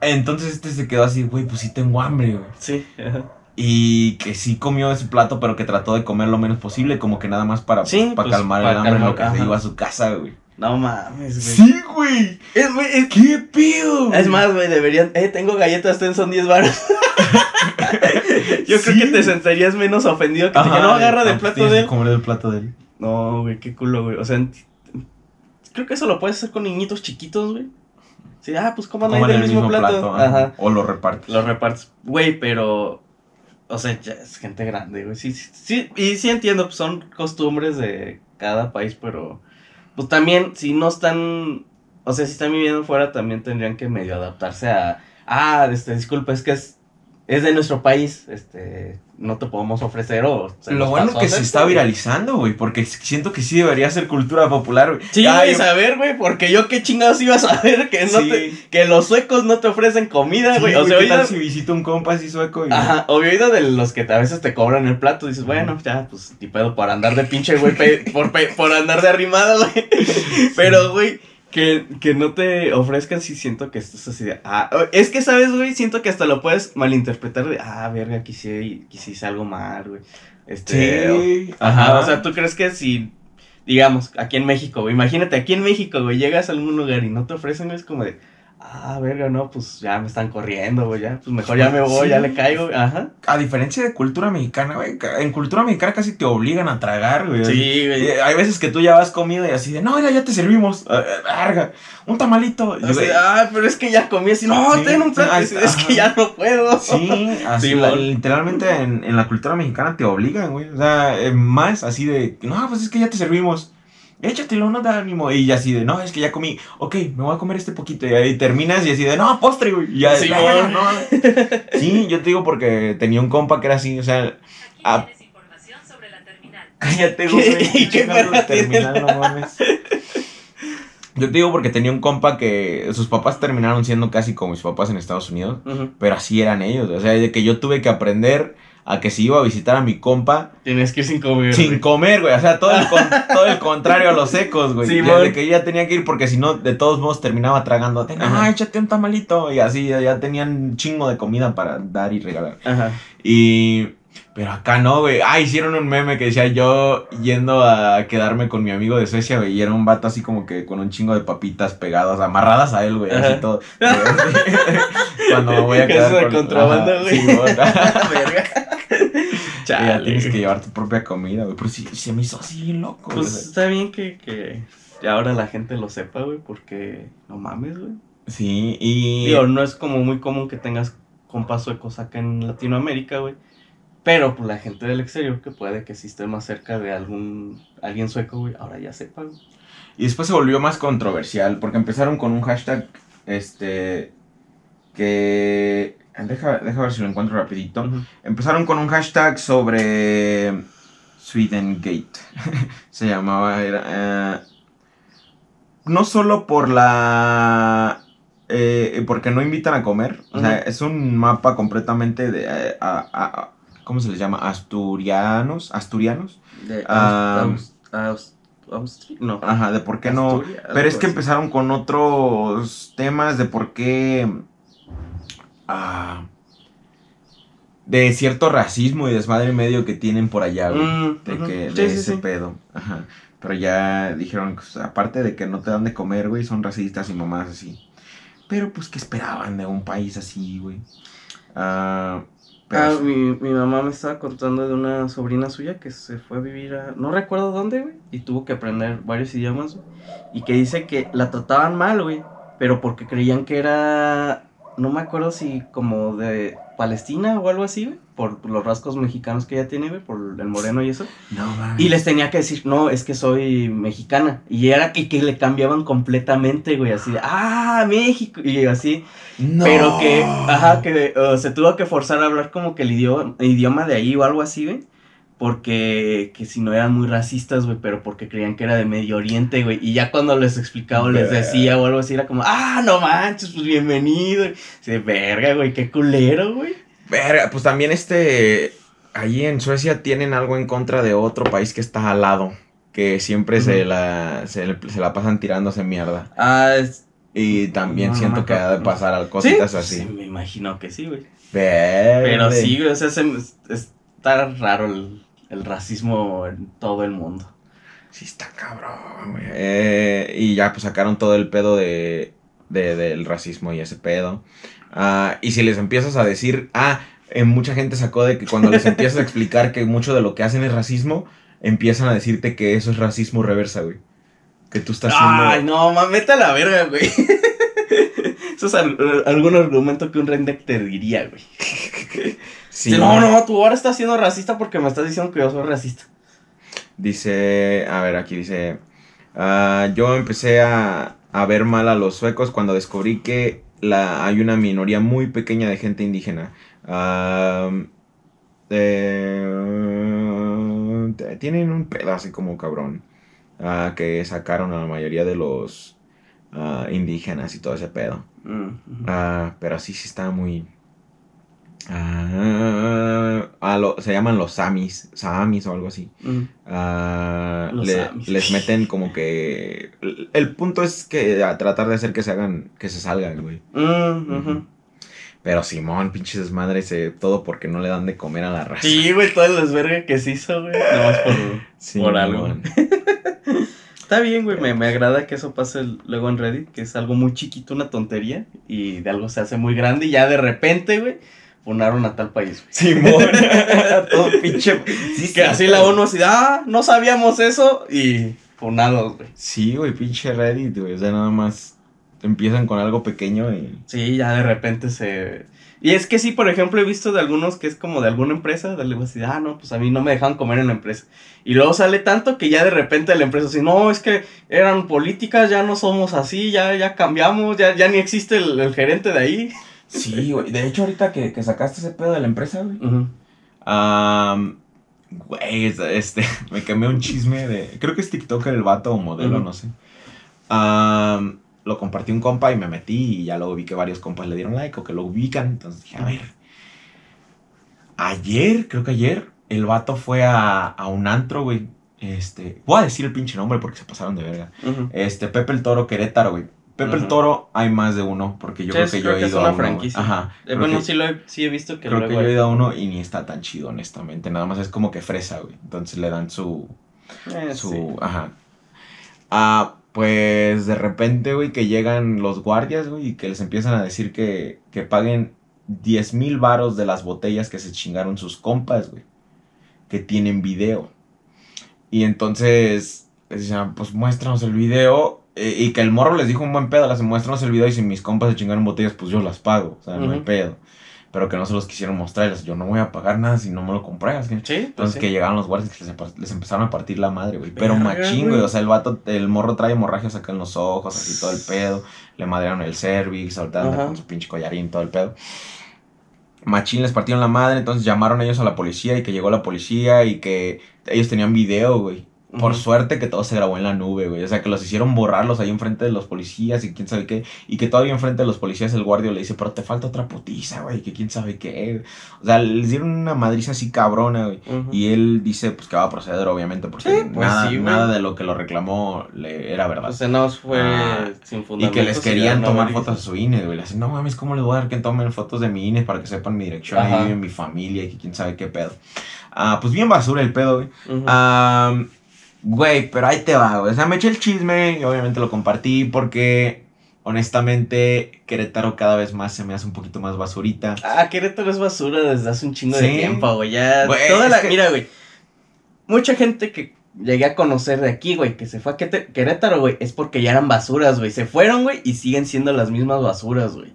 Entonces este se quedó así, güey, pues sí tengo hambre, güey. Sí, ajá. Y que sí comió ese plato, pero que trató de comer lo menos posible, como que nada más para, Sí, para pues, calmar para el hambre lo que se iba a su casa, güey. No mames, güey. Sí, güey. Es, güey, es- ¿Qué pedo? güey? es más, güey, deberían, eh, tengo galletas, ten son 10 baros. Yo creo que te sentirías menos ofendido que te que no agarra del plato de él. comer del plato de él. No, güey, qué culo, güey. O sea, creo que eso lo puedes hacer con niñitos chiquitos, güey. Sí, ah, pues coman ahí del el mismo, plato. Ajá. O lo repartes. Lo repartes. Güey, pero. O sea, ya es gente grande, güey. Sí, sí, sí. Y sí entiendo, pues son costumbres de cada país, pero. Pues también, si no están o sea, si están viviendo fuera, también tendrían que medio adaptarse a, ah, este, disculpa, es que es, es de nuestro país, este, no te podemos ofrecer o... Lo bueno pasó que se está viralizando, güey, porque siento que sí debería ser cultura popular, güey. Sí, Ay, güey, saber, güey, porque yo qué chingados iba a saber que no Sí. te, que los suecos no te ofrecen comida, sí, güey. o güey, sea, ¿qué tal oído, si visito un compa así sueco? Y... ajá, o oído de los que a veces te cobran el plato, dices, bueno, ya, pues, ni pedo por andar de pinche, güey, pe- por, por andar de arrimado, güey. Pero, güey, que, que no te ofrezcan, sí siento que esto es así de, ah, es que, ¿sabes, güey? Siento que hasta lo puedes malinterpretar de, ah, verga, sí hice algo mal, güey. Este, o- Sí, Ajá, o sea, ¿tú crees que si, digamos, aquí en México, güey, imagínate, aquí en México, güey, llegas a algún lugar y no te ofrecen, es como de, ah, verga, no, pues ya me están corriendo, güey, ya, pues mejor ya me voy, Sí. ya le caigo, ajá. A diferencia de cultura mexicana, güey, en cultura mexicana casi te obligan a tragar, güey. Sí, güey. Y Hay veces que tú ya vas comido y así de, no, mira, ya te servimos. Ah, ah, Verga, un tamalito. Güey, ah, pero es que ya comí así, no, Sí, ten un sí, es, que ya no puedo. Sí, así la- literalmente en, en la cultura mexicana te obligan, güey. O sea, eh, más así de, no, pues es que ya te servimos. Échatelo, no da ánimo. Y así de, no, es que ya comí. Ok, me voy a comer este poquito. Y ahí terminas y así de, no, postre, güey. Y ya, Sí, "Ah, mon. no". Sí, yo te digo porque tenía un compa que era así, o sea, Aquí tienes información sobre la terminal. cállate, güey. ¿Y qué terminal, no mames. Yo te digo porque tenía un compa que sus papás terminaron siendo casi como mis papás en Estados Unidos. Pero así eran ellos. O sea, de que yo tuve que aprender a que si iba a visitar a mi compa Tienes que ir sin comer, sin güey. comer, güey. O sea, todo el, con- todo el contrario a los secos, güey. Sí, Ya mon. de que yo ya tenía que ir porque si no, de todos modos terminaba tragando. "Ten, Ajá. Ah, échate un tamalito. Y así ya, tenían un chingo de comida para dar y regalar. Ajá. Y. Pero acá no, güey. Ah, hicieron un meme que decía yo yendo a quedarme con mi amigo de Suecia, güey. Y era un vato así como que con un chingo de papitas pegadas, amarradas a él, güey. Así todo. Cuando me voy a Que quedar. eso de con- contrabando, güey. sí, ya tienes que llevar tu propia comida, güey. Pero sí, se me hizo así loco. Pues güey. está bien que, que ahora la gente lo sepa, güey, porque no mames, güey. Sí, y. Digo, no es como muy común que tengas compas suecos acá en Latinoamérica, güey. Pero pues la gente del exterior que puede que sí esté más cerca de algún alguien sueco, güey, ahora ya sepa, güey. Y después se volvió más controversial porque empezaron con un hashtag, este, que... Deja, deja ver si lo encuentro rapidito. Empezaron con un hashtag sobre Swedengate. se llamaba, era... eh, no solo por la... eh, porque no invitan a comer. O sea, es un mapa completamente de... eh, a- a- a- ¿Cómo se les llama? Asturianos. Asturianos. De Ah, Aus- Aus- Austria, no. Ajá, de por qué no... Pero es que así. empezaron con otros temas de por qué. De cierto racismo y desmadre medio que tienen por allá, güey. Mm, de que, Sí, de sí, ese sí. pedo. Ajá. Pero ya dijeron, pues, aparte de que no te dan de comer, güey, son racistas y mamás así. Pero pues, ¿qué esperaban de un país así, güey? Ah, pero Ah, mi, mi mamá me estaba contando de una sobrina suya que se fue a vivir a... No recuerdo dónde, güey. Y tuvo que aprender varios idiomas. Y que dice que la trataban mal, güey. Pero porque creían que era... No me acuerdo si como de Palestina o algo así, güey. Por los rasgos mexicanos que ella tiene, güey. Por el moreno y eso. No, mames. Y les tenía que decir, no, es que soy mexicana. Y era que, que le cambiaban completamente, güey. Así de, ah, México. Y así. No. Pero que, ajá, que uh, se tuvo que forzar a hablar como que el idioma, idioma de ahí o algo así, güey. Porque que si no eran muy racistas, güey, pero porque creían que era de Medio Oriente, güey. Y ya cuando les explicaba les decía o algo así, era como, ah, no manches, pues bienvenido. De verga, güey, qué culero, güey. Verga, pues también este. Allí en Suecia tienen algo en contra de otro país que está al lado. Que siempre se, la, se, la pasan tirándose mierda. Ah, es... Y también No, siento no, que ha de pasar al- ¿Sí? cositas así. Sí, me imagino que sí, güey. Pero sí, güey, o sea, se- está raro el, el racismo en todo el mundo. Sí, está cabrón, güey. Eh, y ya, pues sacaron todo el pedo de, de- del racismo y ese pedo. Ah, y si les empiezas a decir, ah, eh, mucha gente sacó de que cuando les empiezas a explicar que mucho de lo que hacen es racismo, empiezan a decirte que eso es racismo reversa, güey. Que tú estás haciendo. Ay, no, mames, vete a la verga, güey. Eso es al- algún argumento que un Rendek te diría, güey. Sí, Dice, no, no, tú ahora estás siendo racista porque me estás diciendo que yo soy racista. Dice, a ver, aquí dice, ah, yo empecé a, a ver mal a los suecos cuando descubrí que la, hay una minoría muy pequeña de gente indígena. Eh, tienen un pedo así como cabrón. ah, que sacaron a la mayoría de los ah, indígenas y todo ese pedo. Mm, pero sí, sí está muy... ah, ah, lo- se llaman los samis, samis o algo así. Mm. Ah, Los le- samis. les meten como que... el- El punto es que a tratar de hacer que se hagan, que se salgan, güey. Mm. Pero Simón, pinches desmadres, eh, todo porque no le dan de comer a la raza. Sí, güey, todo el desvergue que se hizo, güey. Nomás por, Sí, por algo. Está bien, güey. Me, me agrada que eso pase luego en Reddit, que es algo muy chiquito, una tontería. Y de algo se hace muy grande. Y ya de repente, güey, funaron a tal país. Simón. todo pinche... Sí, Que sí, así la ONU así, ah, no sabíamos eso. Y funados, güey. Sí, güey, pinche Reddit, güey. O sea, nada más empiezan con algo pequeño y... Sí, ya de repente se... Y es que sí, por ejemplo, he visto de algunos que es como de alguna empresa, de así, ah, no, pues a mí no me dejan comer en la empresa. Y luego sale tanto que ya de repente la empresa así, no, es que eran políticas, ya no somos así, ya, ya cambiamos, ya, ya ni existe el, el gerente de ahí. Sí, güey. De hecho, ahorita que, que sacaste ese pedo de la empresa, güey. Güey, es- este, me quemé un chisme de. Creo que es TikToker el vato o modelo, no sé. Lo compartí un compa y me metí y ya luego vi que varios compas le dieron like o que lo ubican. Entonces dije, a ver. Ayer, creo que ayer, el vato fue a, a un antro, güey. Este, voy a decir el pinche nombre porque se pasaron de verga. Este, Pepe el Toro Querétaro, güey. Pepe el. Toro hay más de uno porque yo creo es- que yo creo he que es ido una a uno. franquicia. Ajá. Eh, bueno, que- sí, lo he, sí he visto que Creo luego que yo he ido a uno y ni está tan chido, honestamente. Nada más es como que fresa, güey. Entonces le dan su. Eh, su sí. Ajá. Ah, pues de repente, güey, que llegan los guardias, güey, y que les empiezan a decir que, que paguen 10 mil varos de las botellas que se chingaron sus compas, güey. Que tienen video. Y entonces, les decían, pues muéstranos el video. Eh, y que el morro les dijo un buen pedo, les muéstranos el video y si mis compas se chingaron botellas, pues yo las pago. O sea, no hay pedo. Pero que no se los quisieron mostrar. y les- Yo no voy a pagar nada si no me lo compras. Sí, pues entonces sí. que llegaron los guardias que les, empezaron a partir la madre, güey. Pero machín, güey. O sea, el vato, el morro trae hemorragias acá en los ojos, así todo el pedo. Le madrearon el cervix, Ajá. con su pinche collarín, todo el pedo. Machín les partieron la madre, entonces llamaron ellos a la policía y que llegó la policía y que ellos tenían video, güey. Por suerte que todo se grabó en la nube, güey. O sea, que los hicieron borrarlos ahí enfrente de los policías y quién sabe qué. Y que todavía enfrente de los policías el guardia le dice, pero te falta otra putiza, güey, que quién sabe qué. O sea, les dieron una madriza así cabrona, güey. Y él dice, pues que va a proceder, obviamente, porque Sí, pues nada, sí, nada de lo que lo reclamó le era verdad. O sea, no fue Ah, sin y que les querían tomar fotos a su INE, güey. Le dicen, no mames, ¿cómo les voy a dar que tomen fotos de mi INE para que sepan mi dirección Ajá. ahí vive mi familia y que quién sabe qué pedo? Ah, pues bien basura el pedo, güey. Ah, Güey, pero ahí te va, güey. O sea, me eché el chisme y obviamente lo compartí porque, honestamente, Querétaro cada vez más se me hace un poquito más basurita. Ah, Querétaro es basura desde hace un chingo de Sí. tiempo, güey. Ya. Güey, toda la. que- Mira, güey. Mucha gente que llegué a conocer de aquí, güey, que se fue a Querétaro, güey, es porque ya eran basuras, güey. Se fueron, güey, y siguen siendo las mismas basuras, güey.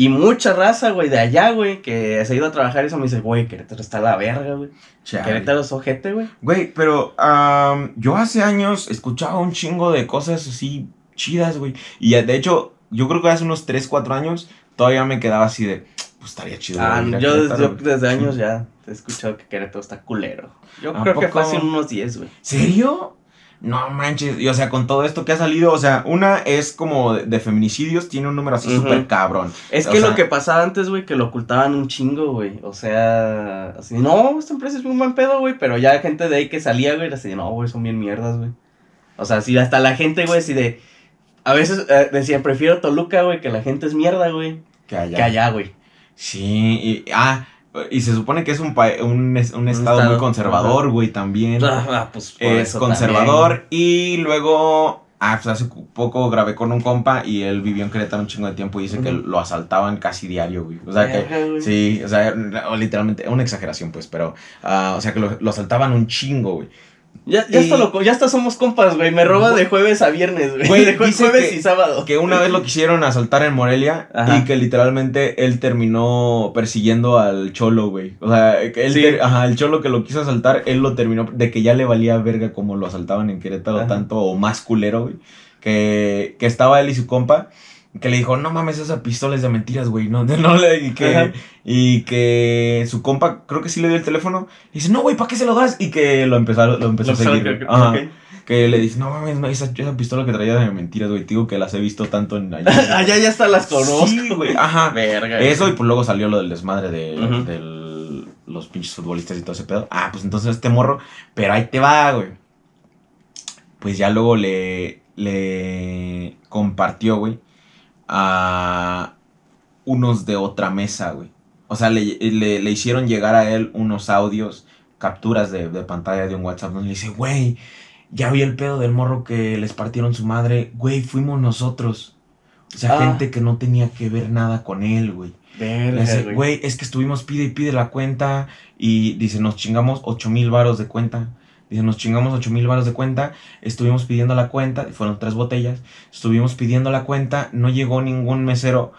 Y mucha raza, güey, de allá, güey, que se ha ido a trabajar y eso me dice, güey, Querétaro está a la verga, güey. Querétaro es ojete, güey. Güey, pero am, yo hace años escuchaba un chingo de cosas así chidas, güey. Y de hecho, yo creo que hace unos 3, 4 años todavía me quedaba así de, pues estaría chido. Ah, yo, Querétaro, yo güey". desde años ya he escuchado que Querétaro está culero. Yo ¿A creo que poco? fácil unos 10, güey. ¿Serio? No manches, y o sea, con todo esto que ha salido, o sea, una es como de, de feminicidios, tiene un número así Ujú. súper cabrón. Es O que sea- lo que pasaba antes, güey, que lo ocultaban un chingo, güey. O sea, así, no, esta empresa es un buen pedo, güey. Pero ya gente de ahí que salía, güey, así, no, güey, son bien mierdas, güey. O sea, sí, hasta la gente, güey, así de. A veces eh, decía, prefiero Toluca, güey, que la gente es mierda, güey. Que allá. Que allá, güey. Sí, y, ah, y se supone que es un, pa- un, es- un estado, estado, muy conservador, güey, también. Ah, pues por es eso conservador y luego ah, pues hace poco grabé con un compa y él vivió en Querétaro un chingo de tiempo y dice que lo asaltaban casi diario, güey. O sea que sí, o sea, literalmente una exageración pues, pero ah, o sea que lo, lo asaltaban un chingo, güey. Ya, ya, Y- hasta lo, ya hasta somos compas, güey. Me roba de jueves a viernes, güey. Güey, De jue- dice jueves que- y sábado. Que una vez lo quisieron asaltar en Morelia Ajá. y que literalmente él terminó persiguiendo al cholo, güey. O sea, él Sí. ajá, el cholo que lo quiso asaltar, él lo terminó de que ya le valía verga como lo asaltaban en Querétaro Ajá. tanto o más culero, güey. que, que estaba él y su compa, que le dijo, no mames, esa pistola es de mentiras, güey, no, no le, y que, Ajá. y que su compa, creo que sí le dio el teléfono, y dice, no, güey, ¿para qué se lo das? Y que lo empezó, lo empezó a seguir. Ajá. Que le dice, no mames, no, esa, esa pistola que traía de mentiras, güey, digo que las he visto tanto en... Allá ya hasta las conozco. Sí, güey, ajá. Verga. Eso, y pues luego salió lo del desmadre de del- los pinches futbolistas y todo ese pedo. Ah, pues entonces este morro, pero ahí te va, güey. Pues ya luego le, le compartió, güey, a unos de otra mesa, güey. O sea, le, le- le hicieron llegar a él unos audios, capturas de, de pantalla de un WhatsApp, donde le dice, güey, ya vi el pedo del morro que les partieron su madre, güey, fuimos nosotros. O sea, Ah. gente que no tenía que ver nada con él, güey. Dice, güey. güey, es que estuvimos pide y pide la cuenta y dice, nos chingamos 8 mil varos de cuenta. Dice, nos chingamos 8 mil varos de cuenta, estuvimos pidiendo la cuenta, fueron tres botellas, estuvimos pidiendo la cuenta, no llegó ningún mesero.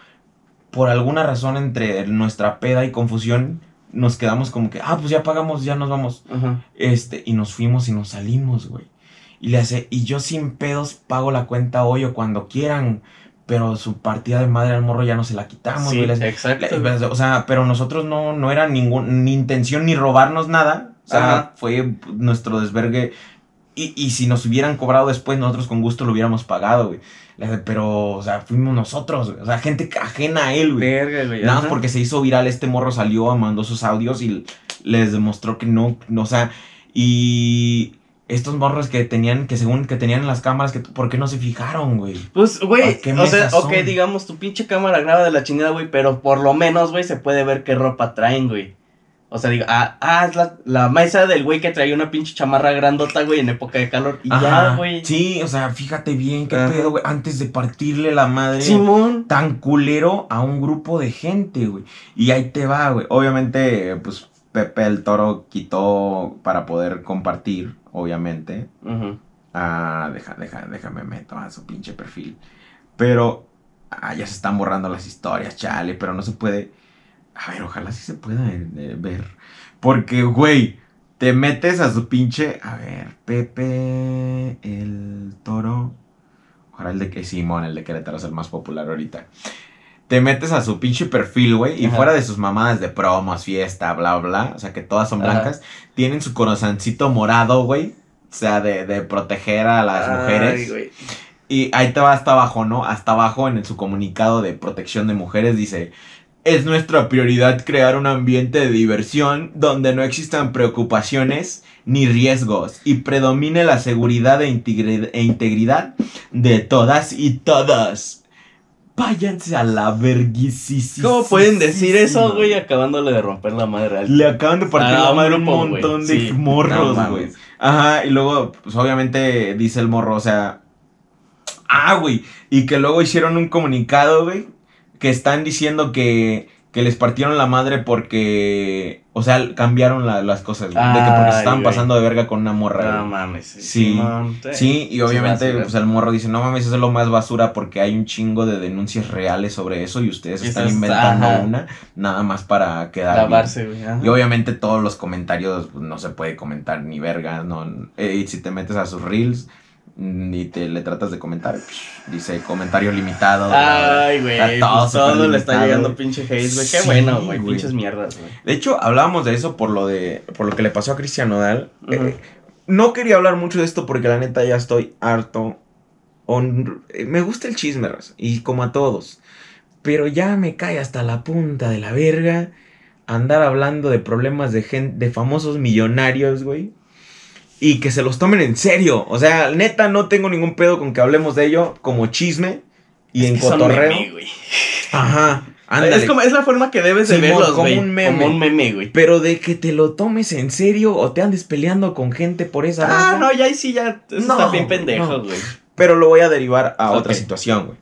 Por alguna razón entre nuestra peda y confusión, nos quedamos como que, ah, pues ya pagamos, ya nos vamos. Ajá. Este, y nos fuimos y nos salimos, güey. Y le hace, y yo sin pedos pago la cuenta hoy o cuando quieran, pero su partida de madre al morro ya no se la quitamos, Sí, güey. Exacto. o sea, pero nosotros no, no era ningún, ni intención ni robarnos nada. O sea, Ajá. fue nuestro desvergue. Y, y si nos hubieran cobrado después, nosotros con gusto lo hubiéramos pagado, güey. Pero, o sea, fuimos nosotros, güey. O sea, gente ajena a él, güey. Verga, güey. Nada más porque se hizo viral, este morro salió, mandó sus audios y les demostró que no, no, o sea, y estos morros que tenían, que según que tenían en las cámaras, que ¿por qué no se fijaron, güey? Pues, güey, ¿A qué o sea, mesas ok, son? digamos, tu pinche cámara graba de la chingada, güey, pero por lo menos, güey, se puede ver qué ropa traen, güey. O sea, digo, ah, ah, es la, la mesa del güey que traía una pinche chamarra grandota, güey, en época de calor. Y ya, güey. Sí, o sea, fíjate bien, qué Ajá. pedo, güey, antes de partirle la madre. Simón. tan culero a un grupo de gente, güey. Y ahí te va, güey. Obviamente, pues Pepe el Toro quitó para poder compartir, obviamente. Ujú. Ah, deja, deja, déjame meto a su pinche perfil. Pero, ah, ya se están borrando las historias, chale, pero no se puede. A ver, ojalá sí se pueda eh, ver. Porque, güey, te metes a su pinche. A ver, Pepe el Toro. Ojalá el de que Simón, el de Querétaro es el más popular ahorita. Te metes a su pinche perfil, güey, y Ajá. fuera de sus mamadas de promos, fiesta, bla, bla, o sea que todas son Ajá. blancas, tienen su corazoncito morado, güey. O sea, de, de proteger a las Ay, mujeres. güey. Y ahí te va hasta abajo, ¿no? Hasta abajo en su comunicado de protección de mujeres dice, es nuestra prioridad crear un ambiente de diversión donde no existan preocupaciones ni riesgos y predomine la seguridad e, integri- e integridad de todas y todos. Váyanse a la verguisísima. ¿Cómo pueden decir eso, güey, acabándole de romper la madre al Le acaban de partir Ah, la un madre un montón de Sí. morros, güey. Ajá, y luego, pues obviamente dice el morro, o sea. Ah, güey. Y que luego hicieron un comunicado, güey. Que están diciendo que, que les partieron la madre porque. O sea, cambiaron la- las cosas, de que porque se estaban pasando de verga con una morra. No mames. Sí. Sí, y obviamente, pues el morro dice, no mames, eso es lo más basura porque hay un chingo de denuncias reales sobre eso y ustedes Y están inventando ajá. una nada más para quedar bien". Lavarse, güey. ajá. Y obviamente todos los comentarios pues, no se puede comentar ni verga, no. Eh, y si te metes a sus reels y te le tratas de comentar, dice comentario limitado. Ay, güey. Todo pues todo le está llegando pinche hate, güey. Qué Sí, bueno, güey. Pinches mierdas, güey. De hecho, hablábamos de eso por lo de por lo que le pasó a Cristian Nodal. Eh, no quería hablar mucho de esto porque la neta ya estoy harto. On- eh, me gusta el chisme, y como a todos. Pero ya me cae hasta la punta de la verga andar hablando de problemas de gente, de famosos millonarios, güey. Y que se los tomen en serio. O sea, neta, no tengo ningún pedo con que hablemos de ello como chisme y Es en que son cotorreo. meme, güey. Ajá. Ándale. Es, como, es la forma que debes de Simón, verlos, como un meme. Como un meme, güey. Pero de que te lo tomes en serio o te andes peleando con gente por esa Ah, raza. no, ya ahí sí, ya. Eso No, está bien pendejo, no. güey. Pero lo voy a derivar a otra situación, güey.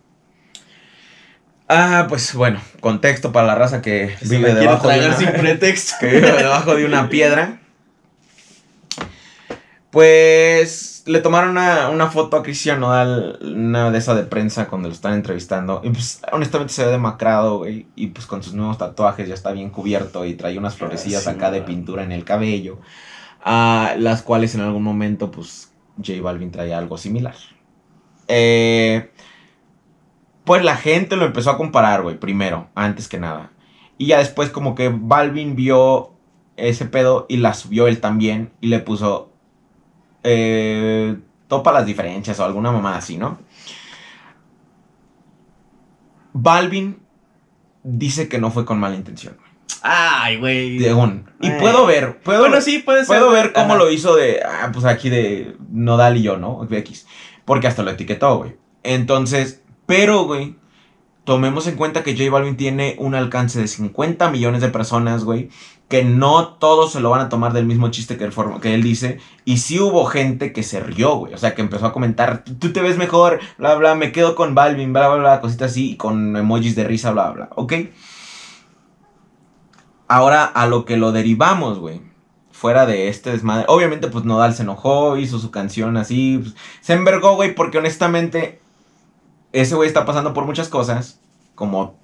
Ah, pues bueno, contexto para la raza que Se vive debajo de una, sin pretexto. que vive debajo de una piedra. Pues le tomaron una, una foto a Cristian Nodal, una de esa de prensa cuando lo están entrevistando. Y pues honestamente se ve demacrado, güey. Y pues con sus nuevos tatuajes ya está bien cubierto y trae unas florecillas sí, acá de pintura en el cabello. A las cuales en algún momento pues J Balvin traía algo similar. eh, pues la gente lo empezó a comparar, güey, primero, antes que nada. Y ya después como que Balvin vio ese pedo y la subió él también y le puso, eh, topa las diferencias o alguna mamada así, ¿no? Balvin dice que no fue con mala intención. Ay, güey. Según. Y puedo ver, puedo Bueno, ver, sí, puede ser. puedo ver cómo Ajá. lo hizo de, ah, pues aquí de Nodal y yo, ¿no? X. Porque hasta lo etiquetó, güey. Entonces, pero, güey, tomemos en cuenta que J Balvin tiene un alcance de 50 millones de personas, güey. Que no todos se lo van a tomar del mismo chiste que él, que él dice. Y sí hubo gente que se rió, güey. O sea, que empezó a comentar, tú te ves mejor, bla, bla, me quedo con Balvin, bla, bla, bla, cositas así, y con emojis de risa, bla, bla, ¿ok? Ahora a lo que lo derivamos, güey. Fuera de este desmadre. Obviamente, pues Nodal se enojó, hizo su canción así. pues, se envergó, güey, porque honestamente, ese güey está pasando por muchas cosas. Como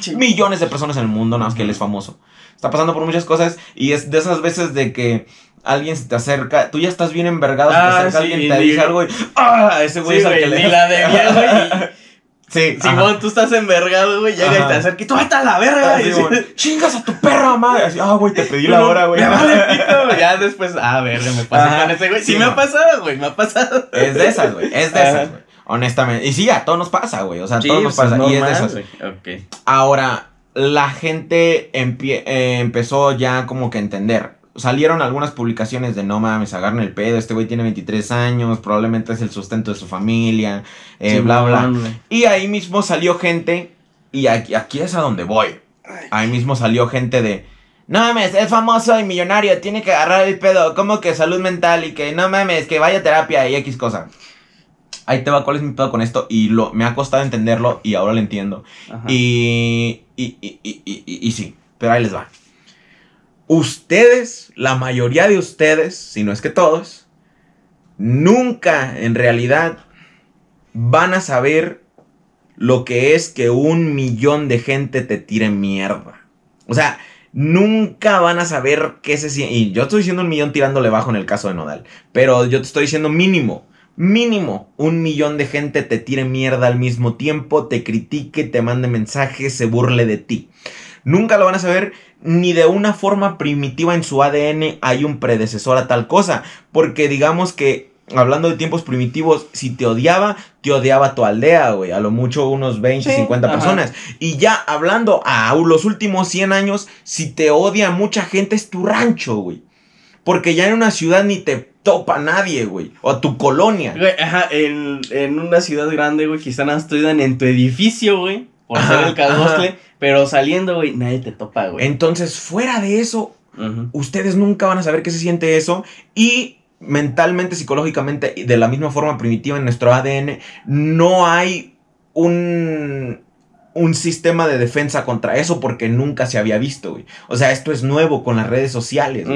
Sí. millones de personas en el mundo, nada más que él es famoso. Está pasando por muchas cosas y es de esas veces de que alguien se te acerca, tú ya estás bien envergado, se te Ah, acerca sí, alguien, te dice algo y ¡ah! Ese güey Sí, es el que le la de bien, güey. Sí. Simón, tú estás envergado, güey. Llega Ajá. y te acerca y tú vete a la verga. Ah, sí, Y. Chingas a tu perra madre. Así, ah, güey, te pedí la hora, güey. Me vale pito. Ya después, ah, verga, me Ajá. con ese güey. Sí, Sí, me ha pasado, güey, me ha pasado. Es de esas, güey. Es de Ajá. esas, güey. Honestamente. Y sí, a todos nos pasa, güey. O sea, a Sí, todos nos pues, pasa. y es de esas. Ahora, la gente empie- eh, empezó ya como que a entender. Salieron algunas publicaciones de no mames, agarren el pedo. Este güey tiene 23 años, probablemente es el sustento de su familia, eh, bla, bla. Y ahí mismo salió gente, y aquí, aquí es a donde voy. Ahí mismo salió gente de, no mames, es famoso y millonario, tiene que agarrar el pedo, como que salud mental y que no mames, que vaya a terapia y X cosa. Ahí te va cuál es mi pedo con esto y lo, me ha costado entenderlo y ahora lo entiendo. Ajá. Y, y, y, y, y- y- y sí, pero ahí les va. Ustedes, la mayoría de ustedes, si no es que todos, nunca en realidad van a saber lo que es que un millón de gente te tire mierda. O sea, nunca van a saber qué se siente. Y yo estoy diciendo un millón tirándole bajo en el caso de Nodal. Pero yo te estoy diciendo mínimo. Mínimo, un millón de gente te tire mierda al mismo tiempo, te critique, te mande mensajes, se burle de ti. Nunca lo van a saber ni de una forma primitiva en su ADN hay un predecesor a tal cosa. Porque digamos que, hablando de tiempos primitivos, si te odiaba, te odiaba tu aldea, güey. A lo mucho unos 20, Sí, 50 ajá. personas. Y ya hablando a los últimos 100 años, si te odia mucha gente es tu rancho, güey. Porque ya en una ciudad ni te topa nadie, güey. O a tu colonia. Güey, ajá, en, en una ciudad grande, güey, quizá te ayudan en tu edificio, güey, por Ajá, ser el cadostle, ajá. pero saliendo, güey, nadie te topa, güey. Entonces, fuera de eso, ustedes nunca van a saber qué se siente eso y mentalmente, psicológicamente, y de la misma forma primitiva en nuestro ADN, no hay un, un sistema de defensa contra eso porque nunca se había visto, güey. O sea, esto es nuevo con las redes sociales.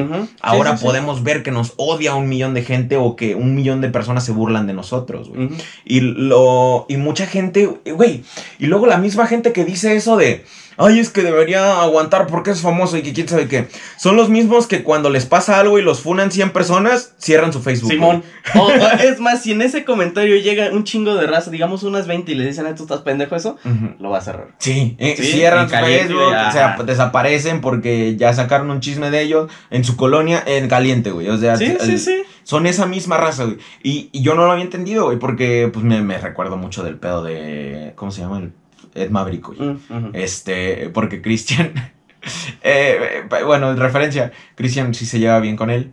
Ahora sí, sí. podemos ver que nos odia un millón de gente o que un millón de personas se burlan de nosotros, güey. Y lo y mucha gente, güey, y luego la misma gente que dice eso de, ay, es que debería aguantar porque es famoso y que quién sabe qué. Son los mismos que cuando les pasa algo y los funan 100 personas, cierran su Facebook. Simón. O- es más, si en ese comentario llega un chingo de raza, digamos unas 20 y le dicen, "Ah, tú estás pendejo eso, lo va a cerrar. Sí, eh, Sí, cierran su Facebook, o sea, desaparecen porque ya sacaron un chisme de ellos en su colonia en caliente, güey. O sea, Sí, el- sí, sí. son esa misma raza, güey. Y, y yo no lo había entendido, güey, porque pues me, me recuerdo mucho del pedo de, ¿cómo se llama? El Ed Maverick. Mm. Este, porque Christian, eh, eh, bueno, en referencia, Christian sí se lleva bien con él.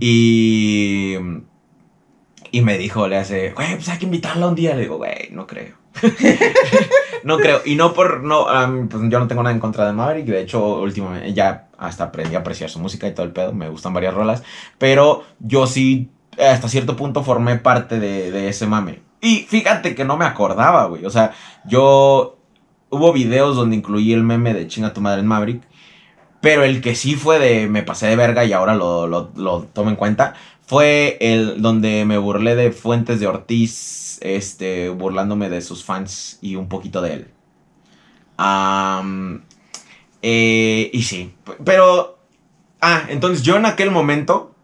Y, y me dijo, le hace, güey, pues hay que invitarla un día. Le digo, güey, no creo. no creo. Y no por, no, pues yo no tengo nada en contra de Maverick. De hecho, últimamente ya hasta aprendí a apreciar su música y todo el pedo. Me gustan varias rolas. Pero yo sí, hasta cierto punto, formé parte de, de ese mame. Y fíjate que no me acordaba, güey. O sea, yo hubo videos donde incluí el meme de chinga tu madre en Maverick. Pero el que sí fue de me pasé de verga y ahora lo, lo, lo tomo en cuenta fue el donde me burlé de Fuentes de Ortiz, este, burlándome de sus fans y un poquito de él. Eh, y sí, pero... Ah, entonces yo en aquel momento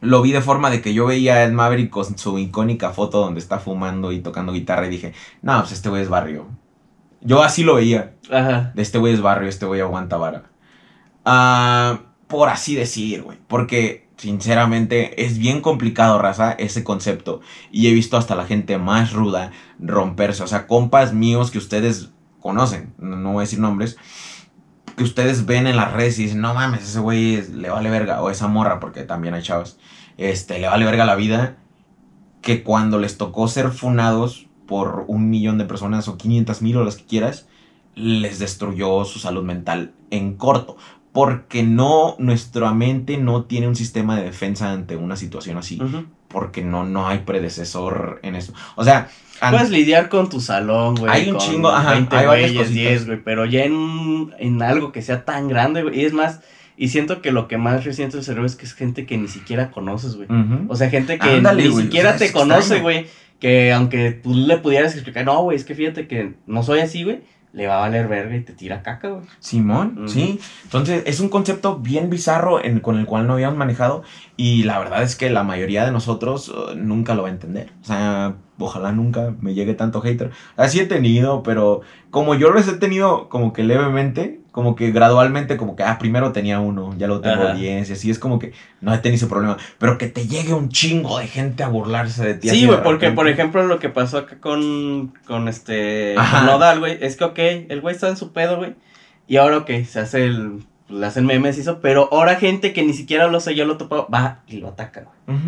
lo vi de forma de que yo veía a Ed Maverick con su icónica foto donde está fumando y tocando guitarra y dije, no, pues este güey es barrio. Yo así lo veía. Ajá. De este güey es barrio, este güey aguanta vara. Ah, por así decir, güey. Porque, sinceramente, es bien complicado, raza, ese concepto. Y he visto hasta la gente más ruda romperse. O sea, compas míos que ustedes conocen, no, voy a decir nombres, que ustedes ven en las redes y dicen, no mames, ese güey es- le vale verga. O esa morra, porque también hay chavos. Este, le vale verga la vida. Que cuando les tocó ser funados por un millón de personas o 500 mil o las que quieras, les destruyó su salud mental en corto. Porque no, nuestra mente no tiene un sistema de defensa ante una situación así. Porque no, no hay predecesor en eso. O sea, Puedes lidiar con tu salón, güey. Hay un chingo, ajá, 20 hay güeyes, cositas. 10, güey. Pero ya en, en algo que sea tan grande, güey. Y es más, y siento que lo que más cerebro es que es gente que ni siquiera conoces, güey. O sea, gente que Ándale, ni güey, siquiera o sea, te conoce, extraño. güey. Que aunque tú le pudieras explicar, no, güey, es que fíjate que no soy así, güey. Le va a valer verga y te tira caca, güey. Simón, sí. Entonces es un concepto bien bizarro en- con el cual no habíamos manejado y la verdad es que la mayoría de nosotros uh, nunca lo va a entender. O sea, ojalá nunca me llegue tanto hater. Así he tenido, pero como yo los he tenido como que levemente, como que gradualmente, como que, ah, primero tenía uno, ya lo tengo Ajá. 10 y así es como que no he tenido ese problema. Pero que te llegue un chingo de gente a burlarse de ti. Sí, güey, porque por ejemplo lo que pasó acá con, con este Ajá. Nodal, güey, es que ok, el güey está en su pedo, güey, y ahora ok, se hace el, le hacen memes y eso, pero ahora gente que ni siquiera lo sé, yo lo topado, va y lo ataca, güey.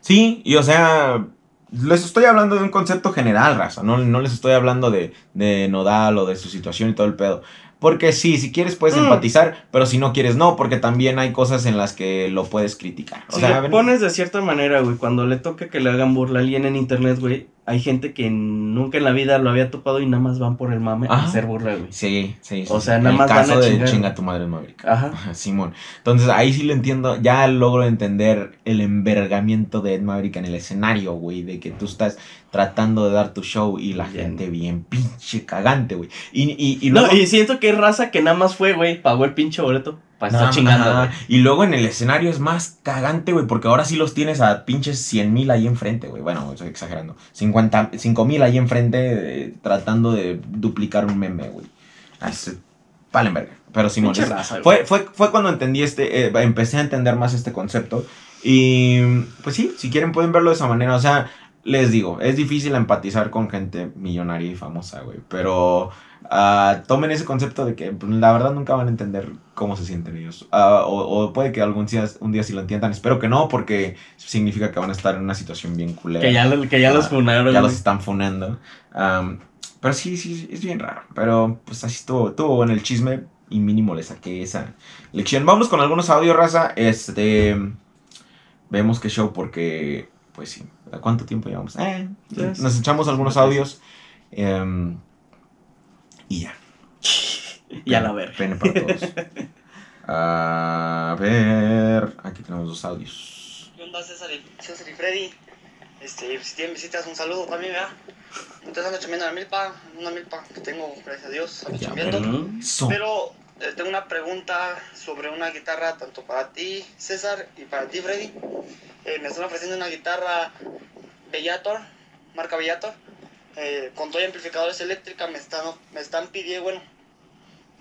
Sí, y o sea, les estoy hablando de un concepto general, raza. No, no les estoy hablando de, de Nodal o de su situación y todo el pedo. Porque sí, si quieres puedes Mm. empatizar, pero si no quieres no, porque también hay cosas en las que lo puedes criticar. O Si sea, lo ven- pones de cierta manera, güey, cuando le toca que le hagan burla a alguien en internet, güey, hay gente que nunca en la vida lo había topado y nada más van por el mame a Ajá. hacer burla, güey. Sí, sí, sí. O sea, nada El más van caso a de chingar. chinga tu madre Maverick. Ajá. Simón. Entonces ahí sí lo entiendo, ya logro entender el envergamiento de Ed Maverick en el escenario, güey, de que tú estás tratando de dar tu show y la Bien. gente bien pinche cagante, güey. Y, y, y No, luego... y siento que es raza que nada más fue, güey, pagó el pinche boleto para estar chingando. Y luego en el escenario es más cagante, güey, porque ahora sí los tienes a pinches 100 mil ahí enfrente, güey. Bueno, estoy exagerando. 50, 5 mil ahí enfrente eh, tratando de duplicar un meme, güey. Ah, Valen verga. Pero Simón, güey. fue, fue, fue cuando entendí este, eh, empecé a entender más este concepto. Y pues sí, si quieren pueden verlo de esa manera. O sea, les digo, es difícil empatizar con gente millonaria y famosa, güey. Pero ah, tomen ese concepto de que pues, la verdad nunca van a entender cómo se sienten ellos. Ah, o, o puede que algún día, un día sí lo entiendan. Espero que no, porque significa que van a estar en una situación bien culera. Que ya, que ya los Ah, funaron, Ya los están funando. Pero sí, sí, es bien raro. Pero pues así estuvo, estuvo bueno el chisme y mínimo le saqué esa lección. Vamos con algunos audios, raza. Este. Vemos qué show porque. Pues sí. ¿A cuánto tiempo llevamos? Eh, Yes. nos echamos algunos audios. em, y ya. Y a la verga. Pene para todos. A ver. Aquí tenemos dos audios. ¿Qué onda César y, César y Freddy? Este, si tienen visitas, un saludo también, ¿verdad? Entonces ando chambeando en la milpa, una milpa que tengo, gracias a Dios, ando Ya, chambeando. Pero eh, tengo una pregunta sobre una guitarra tanto para ti, César, y para ti, Freddy. Eh, me están ofreciendo una guitarra Bellator, marca Bellator, eh, con dos amplificadores eléctrica. Me están, me están pidiendo, bueno,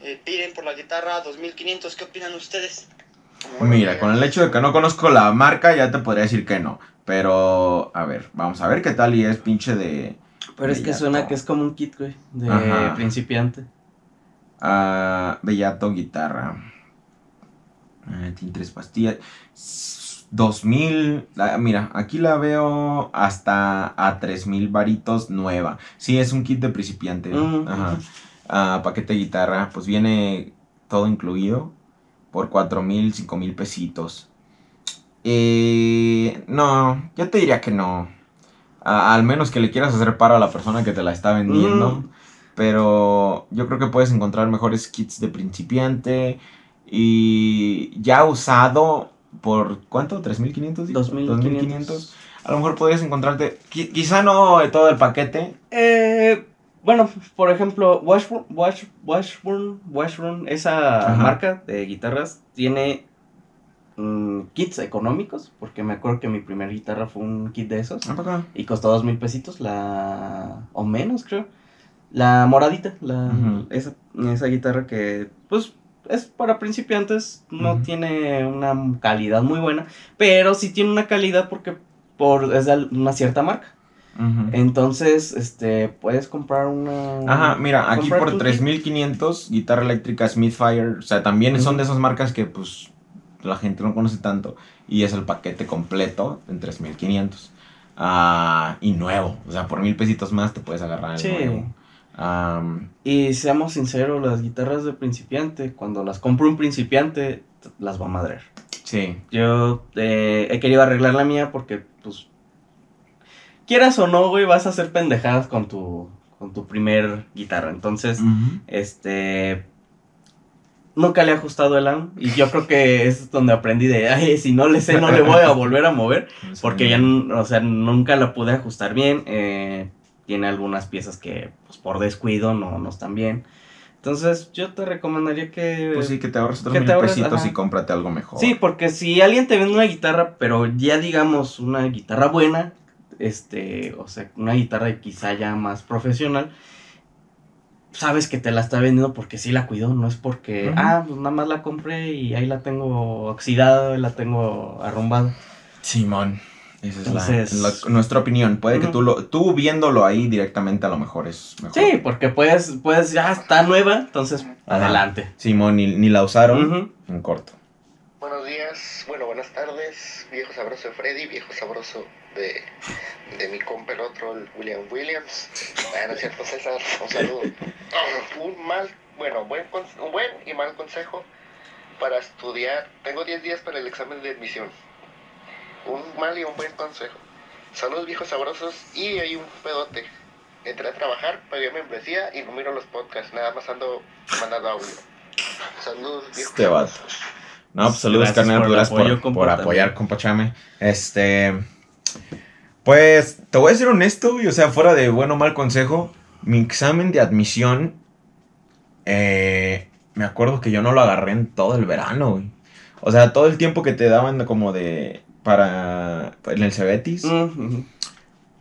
eh, piden por la guitarra 2500. ¿Qué opinan ustedes? Mira, con el hecho de que no conozco la marca, ya te podría decir que no. Pero, a ver, vamos a ver qué tal y es pinche de. Pero es que suena que es como un kit, güey, de Ajá. principiante. Ah, Bellato guitarra. Ah, tiene tres pastillas. S- 2000. ah, mira, aquí la veo hasta a 3000 varitos nueva. Sí, es un kit de principiante. Ajá. Ah, paquete de guitarra, pues viene todo incluido por 4000, 5000 pesitos. Eh, no, yo te diría que no. A- al menos que le quieras hacer paro a la persona que te la está vendiendo. Mm. Pero yo creo que puedes encontrar mejores kits de principiante. Y ya usado por ¿cuánto? ¿3500? dijo? 2500. A lo mejor podrías encontrarte, qui- quizá no todo el paquete, Eh, bueno, por ejemplo, Washburn, Wash, Washburn, Washburn, esa Ajá. marca de guitarras tiene mm, kits económicos, porque me acuerdo que mi primera guitarra fue un kit de esos. ¿A poco? Y costó dos mil pesitos, la... o menos creo. La moradita, la... Esa, esa guitarra que, pues, es para principiantes, no tiene una calidad muy buena, pero sí tiene una calidad porque por, es de una cierta marca. Entonces, este, puedes comprar una... Ajá, mira, aquí por tu 3500, guitarra eléctrica Smithfire, o sea, también son de esas marcas que pues la gente no conoce tanto y es el paquete completo en 3500. Ah, y nuevo, o sea, por mil pesitos más te puedes agarrar el Sí. nuevo. Y seamos sinceros, las guitarras de principiante, cuando las compra un principiante, las va a madrear. sí, Yo eh, he querido arreglar la mía porque, pues, quieras o no, güey, vas a hacer pendejadas con tu, con tu primer guitarra. Entonces, este, nunca le he ajustado el AM y yo creo que es donde aprendí de, ay, si no le sé, no le voy a volver a mover. Porque ya, o sea, nunca la pude ajustar bien. eh, tiene algunas piezas que, pues, por descuido no, no están bien. Entonces, yo te recomendaría que... Pues sí, que te ahorres otros que mil ahorres, pesitos ajá. y cómprate algo mejor. Sí, porque si alguien te vende una guitarra, pero ya digamos una guitarra buena, este, o sea, una guitarra quizá ya más profesional, sabes que te la está vendiendo porque sí la cuidó, no es porque, ah, pues nada más la compré y ahí la tengo oxidada, la tengo arrumbada. Simón. Esa es la- Entonces- la- nuestra opinión. Puede que tú, lo, tú viéndolo ahí directamente a lo mejor es mejor. Sí, porque puedes, puedes, ya está nueva, entonces Ajá. adelante. Simón, ni, ni la usaron Ujú. en corto. Buenos días, bueno, buenas tardes, viejo sabroso de Freddy, viejo sabroso de, de mi compa el otro, el William Williams. Bueno, es cierto, César, un saludo. Un mal, bueno, buen, un buen y mal consejo para estudiar. Tengo 10 días para el examen de admisión. Un mal y un buen consejo. Saludos, viejos sabrosos, y hay un pedote. Entré a trabajar, pagué membresía y no miro los podcasts, nada más ando mandando audio. Saludos, viejos Este vato. sabrosos. No, pues saludos, Gracias carnal. por por, apoyo, compa, por también. apoyar, compa Chame. Este. Pues, te voy a ser honesto, güey. O sea, fuera de bueno o mal consejo, mi examen de admisión. eh, me acuerdo que yo no lo agarré en todo el verano, güey. O sea, todo el tiempo que te daban como de. Para. En el Cebetis. Ujú.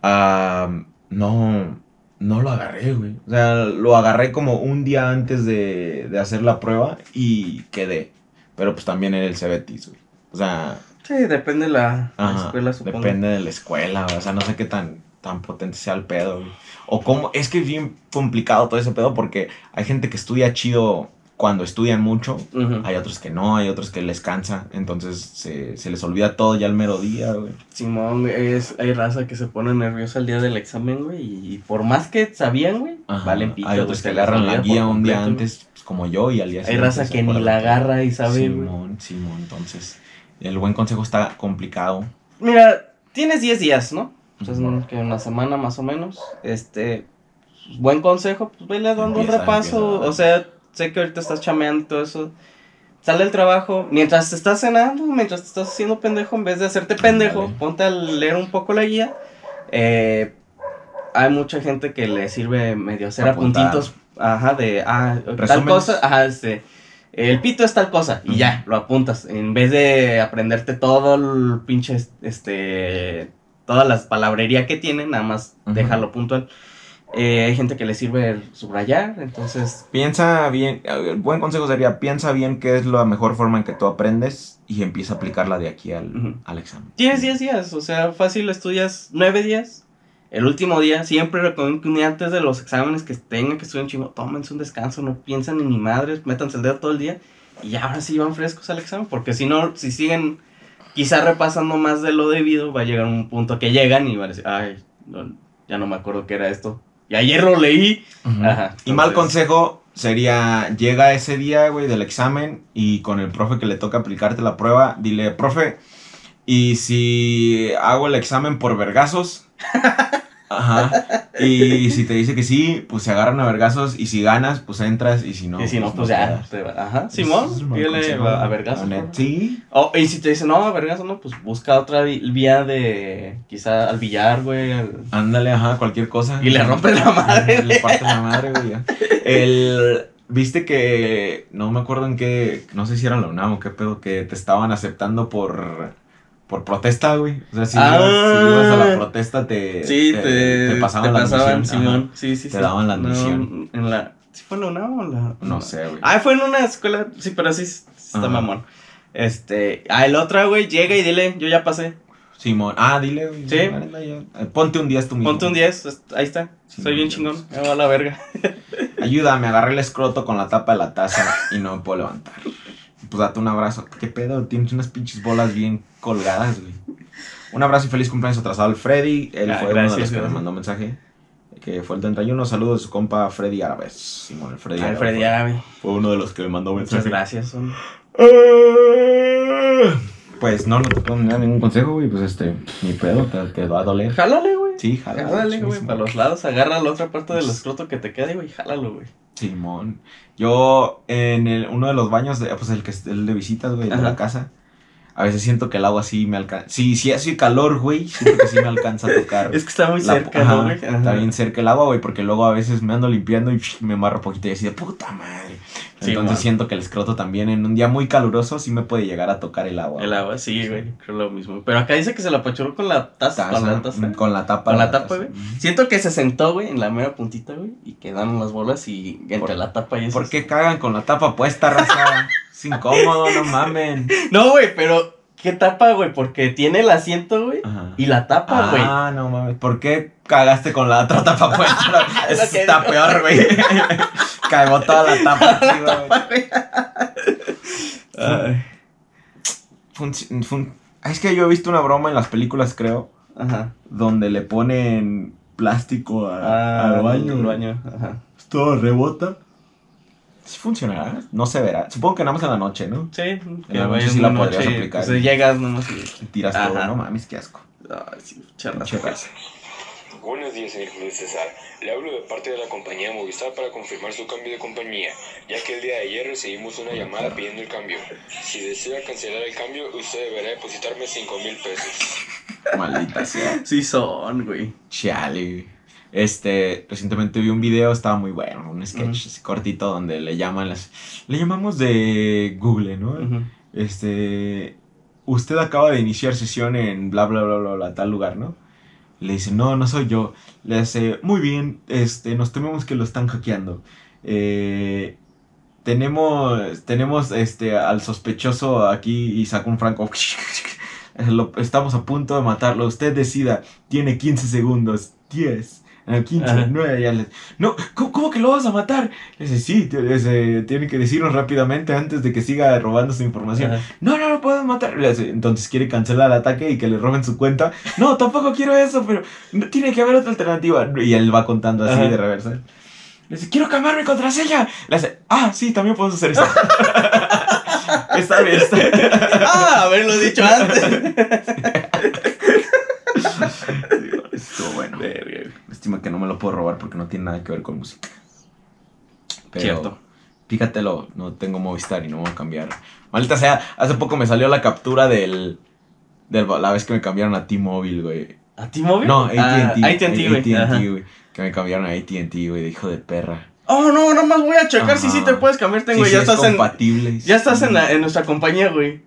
Ah, no, no lo agarré, güey. O sea, lo agarré como un día antes de, de hacer la prueba y quedé. Pero pues también en el Cebetis, güey. O sea, Sí, depende la, la ajá, escuela, supongo. depende de la escuela, güey. O sea, no sé qué tan, tan potente sea el pedo, güey. O cómo, es que es bien complicado todo ese pedo porque hay gente que estudia chido cuando estudian mucho. Ujú. Hay otros que no, hay otros que les cansa. Entonces se, se les olvida todo ya el mero día, güey. Simón, es, hay raza que se pone nerviosa el día del examen, güey, y por más que sabían, güey, valen pito, Hay otros que agarran la guía un día antes, pues, como yo, y al día Hay siguiente raza se que ni la agarra y sabe, güey. Simón, Simón, entonces. El buen consejo está complicado. Mira, tienes 10 días, ¿no? Pues Ujú. que una semana más o menos. Este, buen consejo, pues vele dando un repaso. empieza. O sea, sé que ahorita estás chameando y todo eso. Sale el trabajo, mientras te estás cenando, mientras te estás haciendo pendejo, en vez de hacerte pendejo, ponte a leer un poco la guía. Eh, hay mucha gente que le sirve medio hacer Apuntar. apuntitos, ajá, de, ah, tal cosa, ajá, este, el pito es tal cosa, y ya, lo apuntas, en vez de aprenderte todo el pinche, este, todas las palabrería que tiene, nada más Ujú. déjalo puntual. Eh, hay gente que le sirve subrayar, entonces, Piensa bien, el buen consejo sería, piensa bien qué es la mejor forma en que tú aprendes y empieza a aplicarla de aquí al, al examen. tienes 10 días, o sea, fácil estudias 9 días. El último día, siempre recomiendo que un día antes de los exámenes que tengan que estudiar un chingo, tómense un descanso, no piensan en ni madres, métanse el dedo todo el día y ya ahora sí van frescos al examen, porque si no, si siguen quizá repasando más de lo debido, va a llegar un punto que llegan y van a decir, ay, no, ya no me acuerdo qué era esto. Y ayer lo leí. Ajá, y mal consejo sería, llega ese día, güey, del examen y con el profe que le toca aplicarte la prueba, dile, profe, ¿y si hago el examen por vergazos? Ajá. Y si te dice que sí, pues se agarran a vergazos y si ganas, pues entras y si no, y si no, pues te ya. te va- Ajá, Ese Simón, pídele a, a vergazos. Sí. Oh, y si te dicen, no, vergas, no, pues busca otra vía de, quizá al billar, güey. al- Ándale, ajá, cualquier cosa. Y le rompes la madre, Le partes la madre, güey. ya. El, Viste que. No me acuerdo en qué. No sé si era la UNAM o qué pedo. Que te estaban aceptando por. Por protesta, güey. O sea, si, Ah. ibas, si ibas a la protesta, te. Sí, te, te pasaban te la admisión. Simón. Sí, sí, Te sí. daban la No, admisión. en la, ¿Sí fue en la UNAM o en la...? No sé, güey. Ah, fue en una escuela, sí, pero sí, está Ajá. mamón. Este, ah, el otro, güey, llega y dile, yo ya pasé. Simón. Ah, dile, güey. Sí. ya. Eh, Ponte un 10 tú mismo. Ponte un 10, est- ahí está. Soy bien no, chingón, no. me va a la verga. Ayúdame, agarré el escroto con la tapa de la taza y no me puedo levantar. Pues date un abrazo. ¿Qué pedo? Tienes unas pinches bolas bien colgadas, güey. Un abrazo y feliz cumpleaños atrasado al Freddy. Él Ah, fue uno de los que nos mandó mensaje. Que fue el 31. Saludos de su compa Freddy Árabes. Simón, el Freddy Árabe Freddy fue- Árabe, Fue uno de los que le mandó muchas mensaje. gracias. son- Pues no, no te puedo dar ningún consejo, güey. Pues este, ni pedo, te, te va a doler. Jálale, güey. Sí, jálale. Jálale, güey, para los lados, agarra la otra parte del escroto que te quede, güey, jálalo, güey. Simón. Yo en el- uno de los baños, de, pues el que el de visitas, güey, de la casa. A veces siento que el agua sí me alcanza. Sí, sí hace calor, güey. Siento que sí me alcanza a tocar. Es que está muy la- cerca, ajá, ¿no, güey? Está bien cerca el agua, güey, porque luego a veces me ando limpiando y me amarro poquito y así de puta madre. Sí, Entonces man. siento que el escroto también en un día muy caluroso sí me puede llegar a tocar el agua. El agua, sí, güey, creo lo mismo. Pero acá dice que se la apachurró con la taza, Taza, con la taza. Con la tapa. Con la tapa, güey. Siento que se sentó, güey, en la mera puntita, güey, y quedaron las bolas y entre Por- la tapa y eso. ¿Por qué cagan con la tapa puesta, raza? es incómodo, no mamen. No, güey, pero ¿qué tapa, güey? Porque tiene el asiento, güey, y la tapa, güey. Ah, no mames. ¿Por qué cagaste con la otra tapa puesta? Eso Lo está digo. peor, güey. Cagó toda la tapa. Ay, Es que yo he visto una broma en las películas, creo, Ajá. donde le ponen plástico a- Ah, al baño. al güey. baño, ajá. Todo rebota. Sí funcionará. No se verá. Supongo que nada más en la noche, ¿no? Sí, que la noche vayas sí la una podrías noche, aplicar. Pues llegas nomás y... Tiras Ajá. todo. No mames, qué asco. Ay, sí, charras. Buenos días, señor Julio César. Le hablo de parte de la compañía Movistar para confirmar su cambio de compañía, ya que el día de ayer recibimos una llamada pidiendo el cambio. Si desea cancelar el cambio, usted deberá depositarme 5 mil pesos. Maldita sea. Sí son, güey. Chale. güey. Este, recientemente vi un video, estaba muy bueno, un sketch así cortito donde le llaman las... Le llamamos de Google, ¿no? Ujú. Este, usted acaba de iniciar sesión en bla, bla, bla, bla, bla, tal lugar, ¿no? Le dice, no, no soy yo. Le dice, muy bien, este, nos tememos que lo están hackeando. Eh, tenemos, tenemos, este, al sospechoso aquí y saca un franco. Estamos a punto de matarlo. Usted decida, tiene 15 segundos. 10. Eh, 15, Ajá. 9, ya le- No, ¿cómo, cómo que lo vas a matar? Le dice, sí, tiene que decirnos rápidamente antes de que siga robando su información. Ajá. No, no lo puedo matar. Le dice, Entonces quiere cancelar el ataque y que le roben su cuenta. No, tampoco quiero eso, pero tiene que haber otra alternativa. Y él va contando así Ajá. de reversa. Le dice, quiero cambiar mi contraseña. Le dice, ah, sí, también podemos hacer eso. está bien, está bien. Ah, haberlo dicho antes. Estuvo bueno. Verga. Lástima que no me lo puedo robar porque no tiene nada que ver con música. Pero, Cierto. Fíjatelo, no tengo Movistar y no voy a cambiar. Maldita sea, hace poco me salió la captura del. del la vez que me cambiaron a T-Mobile, güey. ¿A T-Mobile? No, ATT. Ah, AT&T, güey. AT&T, Ajá. güey. Que me cambiaron a ATT, güey, de hijo de perra. Oh, no, nada más voy a checar si sí Ajá. te puedes cambiarte, Sí, güey. sí, ya, es estás en, ya estás en, la- Sí. en nuestra compañía, güey.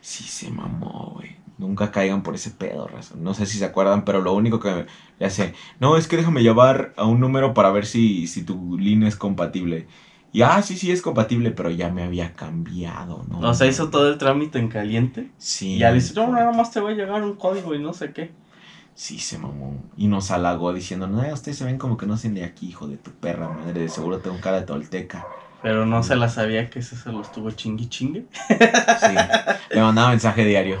Sí, se mamó, güey. Nunca caigan por ese pedo, razón. No sé si se acuerdan, pero lo único que le hace, no, es que déjame llevar a un número para ver si, si tu línea es compatible. Y ah, sí, sí es compatible, pero ya me había cambiado, ¿no? O sea, hizo todo el trámite en caliente. Sí. Y ya le dice, no, nada más te va a llegar un código y no sé qué. Sí, se mamó. Y nos halagó diciendo, no, ustedes se ven como que no son de aquí, hijo de tu perra madre. De seguro tengo cara de tolteca. Pero no se la sabía que ese se lo estuvo chingui chingue. Sí. Le mandaba mensaje diario.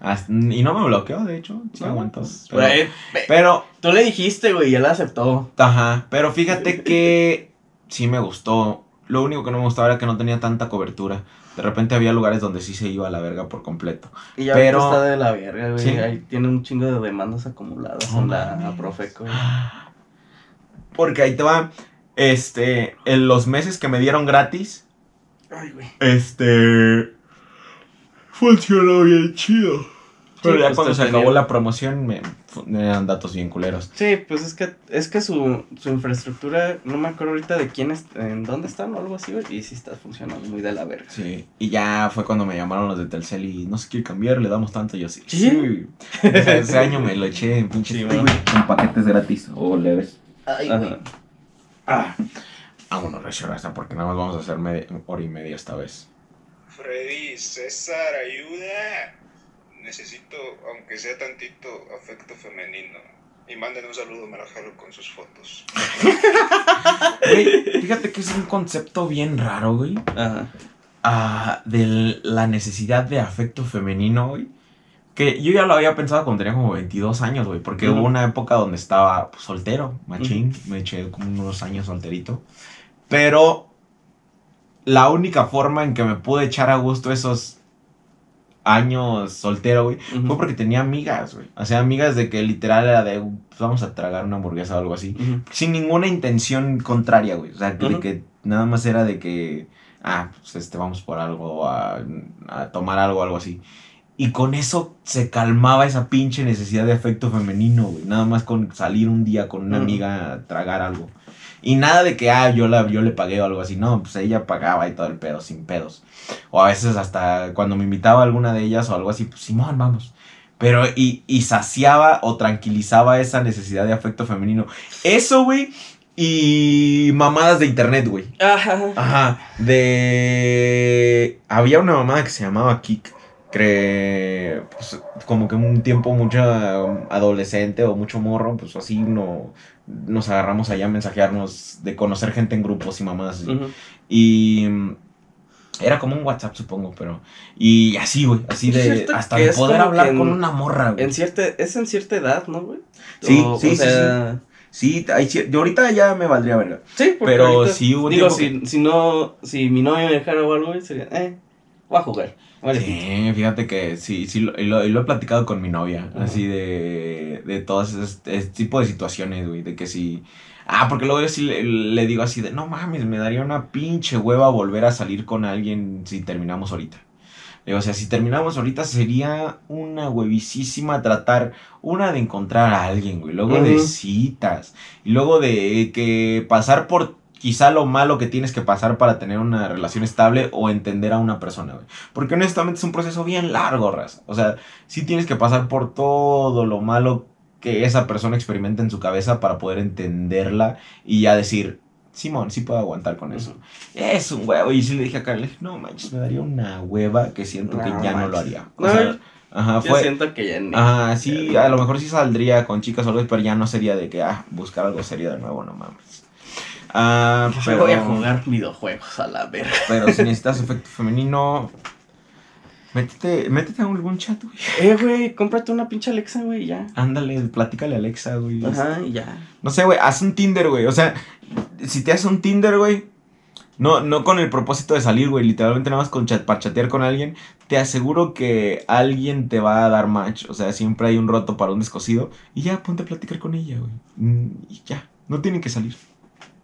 Hasta- y no me bloqueó, de hecho. Sí, No, aguantó. pues, Pero, ve- pero tú le dijiste, güey, y él aceptó. Ajá, pero fíjate que sí me gustó. Lo único que no me gustaba era que no tenía tanta cobertura. De repente había lugares donde sí se iba a la verga por completo. Y ya Pero- está de la verga, güey. Sí. Ahí tiene un chingo de demandas acumuladas en la mames. Profeco. güey. Porque ahí te va. Este, en los meses que me dieron gratis, Ay, güey. este. Funcionó bien chido. Pero Sí, ya pues, cuando se tenía- acabó la promoción, me fu- eran datos bien culeros. Sí, pues es que, es que su, su infraestructura, no me acuerdo ahorita de quién es, en dónde están o algo así, güey, y sí está funcionando muy de la verga. Sí, y ya fue cuando me llamaron los de Telcel y no se quiere cambiar, le damos tanto, yo sí. ¿Sí? O sea, ese año me lo eché en pinches Sí, Ay, güey, con paquetes gratis o leves. Ajá. Ah, vámonos, Recio hasta porque nada más vamos a hacer media- hora y media esta vez. Freddy, César, ayuda. Necesito, aunque sea tantito, afecto femenino. Y manden un saludo a Marajalo con sus fotos. Güey, fíjate que es un concepto bien raro, güey. Ajá. ah, de la necesidad de afecto femenino, güey. Que yo ya lo había pensado cuando tenía como 22 años, güey. Porque hubo una época donde estaba pues, soltero, machín. Me eché como unos años solterito. Pero la única forma en que me pude echar a gusto esos años soltero, güey, fue porque tenía amigas, güey. O sea, amigas de que literal era de, pues, vamos a tragar una hamburguesa o algo así sin ninguna intención contraria, güey. O sea, que, de que nada más era de que, ah, pues este, vamos por algo, a, a tomar algo, algo así. Y con eso se calmaba esa pinche necesidad de afecto femenino, güey. Nada más con salir un día con una amiga a tragar algo. Y nada de que, ah, yo, la, yo le pagué o algo así. No, pues ella pagaba y todo el pedo, sin pedos. O a veces hasta cuando me invitaba a alguna de ellas o algo así, pues Simón, vamos. Pero y, y saciaba o tranquilizaba esa necesidad de afecto femenino. Eso, güey. Y mamadas de internet, güey. Ajá. Ajá. De. Había una mamada que se llamaba Kik. Cre... Pues, como que un tiempo mucho adolescente o mucho morro, pues así no, nos agarramos allá a mensajearnos de conocer gente en grupos y. Ujú. Y mm, era como un WhatsApp, supongo, pero. Y así, güey. Así de. Hasta de poder hablar en- con una morra, güey. En cierta, es en cierta edad, ¿no, güey? Sí, O- sí, o sí, sea, Sí, hay ahorita ya me valdría verga. Sí, porque Pero ahorita- sí hubo Digo, si, si no, si mi novia me dejara o algo, sería, eh, voy a jugar. Vale. Sí, fíjate que sí, sí, lo, y lo, y lo he platicado con mi novia, así de, de todas esas ese tipo de situaciones, güey, de que sí... Ah, porque luego yo sí le, le digo así de, no mames, me daría una pinche hueva volver a salir con alguien si terminamos ahorita. Le digo, o sea, si terminamos ahorita sería una huevísima tratar, una de encontrar a alguien, güey, luego de citas, y luego de que pasar por quizá lo malo que tienes que pasar para tener una relación estable o entender a una persona, güey. Porque honestamente es un proceso bien largo, raza. O sea, sí tienes que pasar por todo lo malo que esa persona experimenta en su cabeza para poder entenderla y ya decir, Simón, sí puedo aguantar con eso. Es un huevo. Y sí le dije a Carla, no manches, me daría una hueva que siento que No ya no lo haría. O No, sea, ajá, Yo fue... siento que ya ni. Ajá, sí, a lo mejor sí saldría con chicas o algo, pero ya no sería de que, ah, buscar algo serio de nuevo, no mames. Ah, pero, voy a jugar videojuegos a la verga. pero si necesitas efecto femenino, métete, métete a algún chat, güey. Eh, güey, cómprate una pinche Alexa, güey, ya. Ándale, platícale a Alexa, güey. Ajá, y ya. No sé, güey, haz un Tinder, güey. O sea, si te haces un Tinder, güey, no, no con el propósito de salir, güey, literalmente nada más con chat, para chatear con alguien, te aseguro que alguien te va a dar match. O sea, siempre hay un roto para un descosido. Y ya, ponte a platicar con ella, güey. Mm, Y ya, no tienen que salir.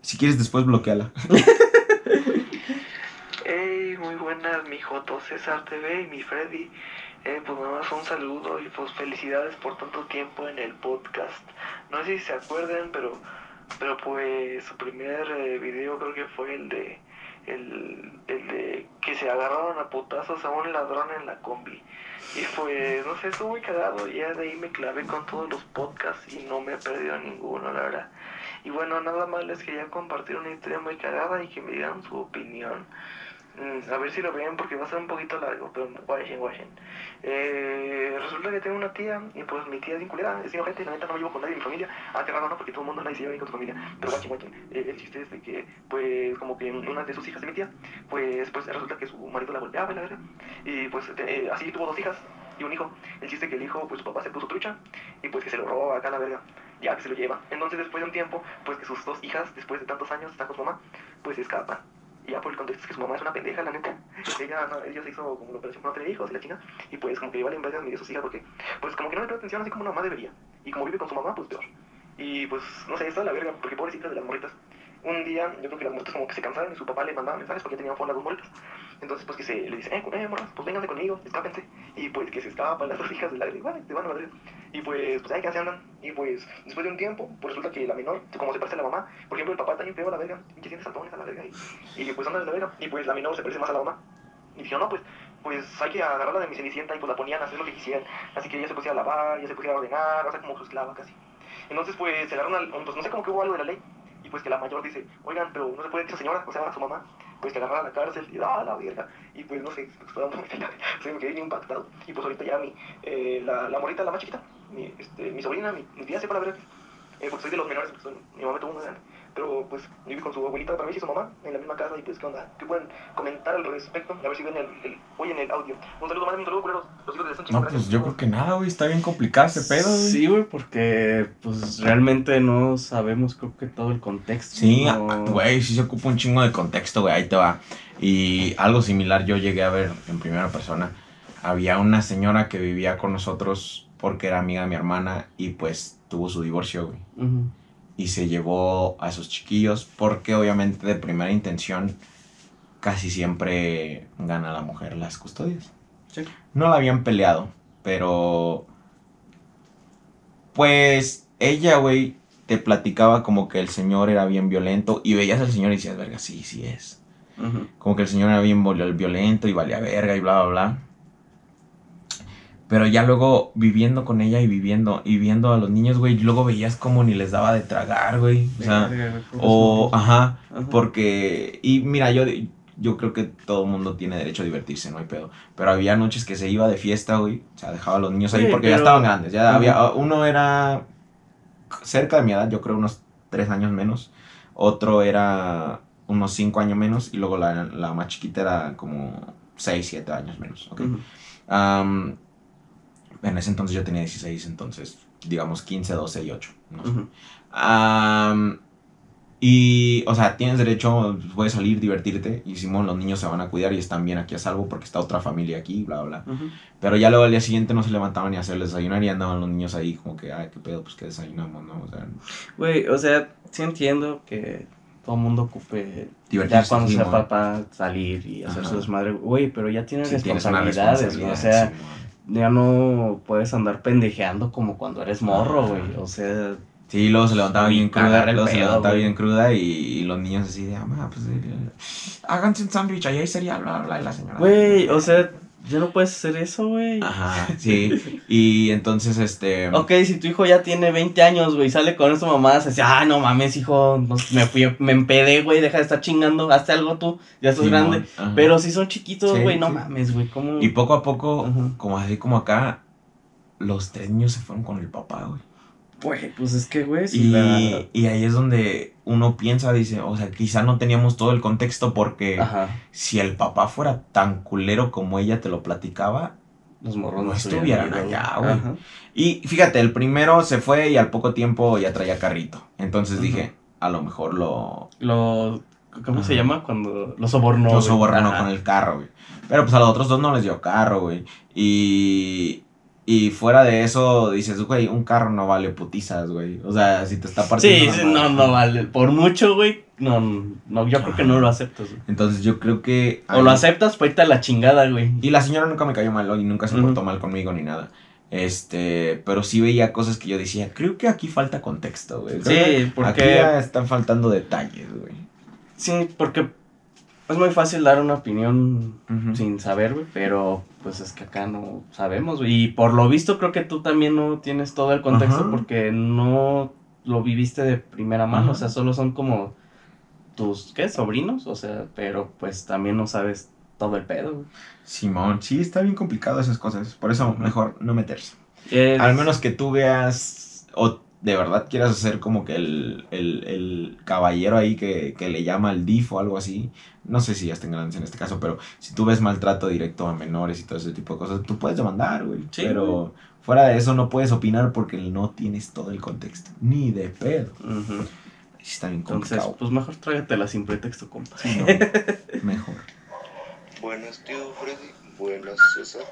Si quieres, después bloqueala. Hey, muy buenas, mi Joto César TV y mi Freddy. Eh, pues nada más un saludo y pues felicidades por tanto tiempo en el podcast. No sé si se acuerdan, pero, pero pues su primer eh, video creo que fue el de, el, el de que se agarraron a putazos a un ladrón en la combi. Y pues, no sé, estuvo muy cagado. Ya de ahí me clavé con todos los podcasts y no me he perdido ninguno, la verdad. Y bueno, nada más les quería compartir una historia muy cagada y que me dieran su opinión. Mm, A ver si lo ven porque va a ser un poquito largo, pero guachen, guachen. Eh, resulta que tengo una tía y pues mi tía es bien culera, es ojete, la neta no llevo con nadie mi familia. Ah, ¿no? Porque todo el mundo nadie se lleva bien con su familia. Pero guachen, guachen. Eh, el chiste es de que, pues, como que una de sus hijas de mi tía, pues, pues resulta que su marido la golpeaba, la verdad. Y pues eh, así tuvo dos hijas y un hijo. El chiste que el hijo, pues su papá se puso trucha y pues que se lo robó acá la verga. Ya que se lo lleva. Entonces después de un tiempo, pues que sus dos hijas, después de tantos años, están con su mamá, pues se escapan. Ya por el contexto es que su mamá es una pendeja, la neta. Ella, no, ella se hizo como la operación por no tener hijos y la china. Y pues como que vale en vez de sus hijas porque, pues como que no le presta atención así como una mamá debería. Y como vive con su mamá, pues peor. Y pues, no sé, está la verga, porque pobrecitas de las morritas. un día, yo creo que las morritas como que se cansaron y su papá le mandaba mensajes porque tenían fondo las dos morritas. Entonces, pues que se le dice, eh, eh, morras, pues vénganse conmigo, escápense. Y pues que se escapan las dos hijas de la igual, se van a Madrid. Y pues, pues ahí que se andan. Y pues, después de un tiempo, pues resulta que la menor, como se parece a la mamá, por ejemplo, el papá está bien feo a la verga, pinche siente saltones a la verga. Y, y pues anda de la verga. Y pues la menor se parece más a la mamá. Y dijeron, no, pues, pues hay que agarrarla de mi cenicienta y pues la ponían a hacer lo que quisieran. Así que ella se pusía a lavar, ella se pusía a ordenar, o sea, como su esclava casi. Entonces, pues, se agarraron al, pues no sé cómo que hubo algo de la ley. Y pues que la mayor dice, oigan, pero no se puede esa señora, o sea, su mamá, pues que agarrar a la cárcel y da la verga. Y pues no sé, pues, se me quedé bien impactado. Y pues ahorita ya mi, eh, la, la morrita, la más chiquita, mi, este, mi sobrina, mi, mi tía sepa la verga. Eh, porque soy de los menores, mi mamá tuvo muy grande. Pero pues viví con su abuelita para mí y su mamá en la misma casa y pues qué onda, qué pueden comentar al respecto, a ver si ven el, el, oyen el audio. Un saludo, más un saludo, culeros, los hijos de Sancho. No, pues yo creo que nada, güey. Está bien complicado ese pedo, güey. Sí, güey, porque pues realmente no sabemos creo que todo el contexto. Sí, no- ah, güey, sí se ocupa un chingo de contexto, güey, ahí te va. Y algo similar yo llegué a ver en primera persona. Había una señora que vivía con nosotros porque era amiga de mi hermana y pues tuvo su divorcio, güey. Ujú. Y se llevó a sus chiquillos porque obviamente de primera intención casi siempre gana la mujer las custodias. Sí. No la habían peleado, pero pues ella, güey, te platicaba como que el señor era bien violento y veías al señor y decías, verga, sí, sí es. Como que el señor era bien violento y valía verga y bla, bla, bla. Pero ya luego viviendo con ella y viviendo y viendo a los niños, güey, luego veías como ni les daba de tragar, güey. O sea, Verga, o, ajá, Ajá. porque, y mira, yo, yo creo que todo el mundo tiene derecho a divertirse, no hay pedo. Pero había noches que se iba de fiesta, güey, o sea, dejaba a los niños ahí porque ya estaban grandes. Ya había, uno era cerca de mi edad, yo creo unos tres años menos. Otro era unos cinco años menos y luego la, la más chiquita era como seis, siete años menos. ¿ok? Ujú. Am, en ese entonces yo tenía 16, entonces digamos 15, 12 y 8. No sé. Y, o sea, tienes derecho, puedes salir, divertirte. Y Simón, los niños se van a cuidar y están bien aquí a salvo porque está otra familia aquí, bla, bla. Ujú. Pero ya luego al día siguiente no se levantaban ni a hacer desayunar y andaban los niños ahí como que, ay, qué pedo, pues que desayunamos, ¿no? O sea, Güey, o sea, sí entiendo que todo mundo ocupe Divertirse, ya cuando sea papá salir y hacer Ajá. su desmadre, güey, pero ya sí una responsabilidades, o sea. Ya no puedes andar pendejeando como cuando eres morro, güey, o sea, Sí, luego se levantaba bien cruda, luego se pedo, levantaba güey. bien cruda y, y los niños así de, ah, pues, eh, háganse un sándwich, ahí hay cereal, bla, bla, bla, y la señora. güey, o sea, ya no puedes hacer eso, güey. Ajá, sí, y entonces, este... Ok, si tu hijo ya tiene 20 años, güey, sale con mamá, se dice, ah, no mames, hijo, me fui, me empedé, güey, deja de estar chingando, hazte algo tú, ya estás grande. Pero si son chiquitos, Sí, güey, no sí. mames, güey, ¿cómo? Y poco a poco, Ajá. como así como acá, los tres niños se fueron con el papá, güey. Güey, pues es que, güey, si Y, la... y ahí es donde uno piensa, dice, o sea, quizá no teníamos todo el contexto porque Ajá, si el papá fuera tan culero como ella te lo platicaba. los morros No estuvieran allá, güey. Y fíjate, el primero se fue y al poco tiempo ya traía carrito. Entonces dije, a lo mejor lo, Lo... ¿Cómo se llama? Cuando lo sobornó, lo sobornó con el carro, güey. Pero pues a los otros dos no les dio carro, güey. Y, y fuera de eso, dices, güey, un carro no vale putizas, güey. O sea, si te está partiendo. Sí, sí, no, no vale. Por mucho, güey, no, no, yo creo que no lo aceptas, güey. Entonces yo creo que... O lo aceptas, pues la chingada, güey. Y la señora nunca me cayó mal y nunca se portó mal conmigo ni nada. Este, pero sí veía cosas que yo decía, creo que aquí falta contexto, güey. Sí, que porque- Aquí ya están faltando detalles, güey. Sí, porque es muy fácil dar una opinión sin saber, güey, pero pues es que acá no sabemos, güey. Y por lo visto creo que tú también no tienes todo el contexto Ajá. porque no lo viviste de primera mano, Ajá. o sea, solo son como tus, ¿qué? Sobrinos, o sea, pero pues también no sabes todo el pedo, güey. Simón, sí, está bien complicado esas cosas. Por eso mejor no meterse. Es- Al menos que tú veas o de verdad quieras hacer como que el, el, el caballero ahí que, que le llama al DIF o algo así. No sé si ya estén grandes en este caso, pero si tú ves maltrato directo a menores y todo ese tipo de cosas, tú puedes demandar, güey. Sí, pero fuera de eso no puedes opinar porque no tienes todo el contexto. Ni de pedo. Ujú. Sí, Está bien Entonces, pues mejor trágatela sin pretexto, compa. Sí, no, mejor. Buenas, tío Freddy. Buenas, César.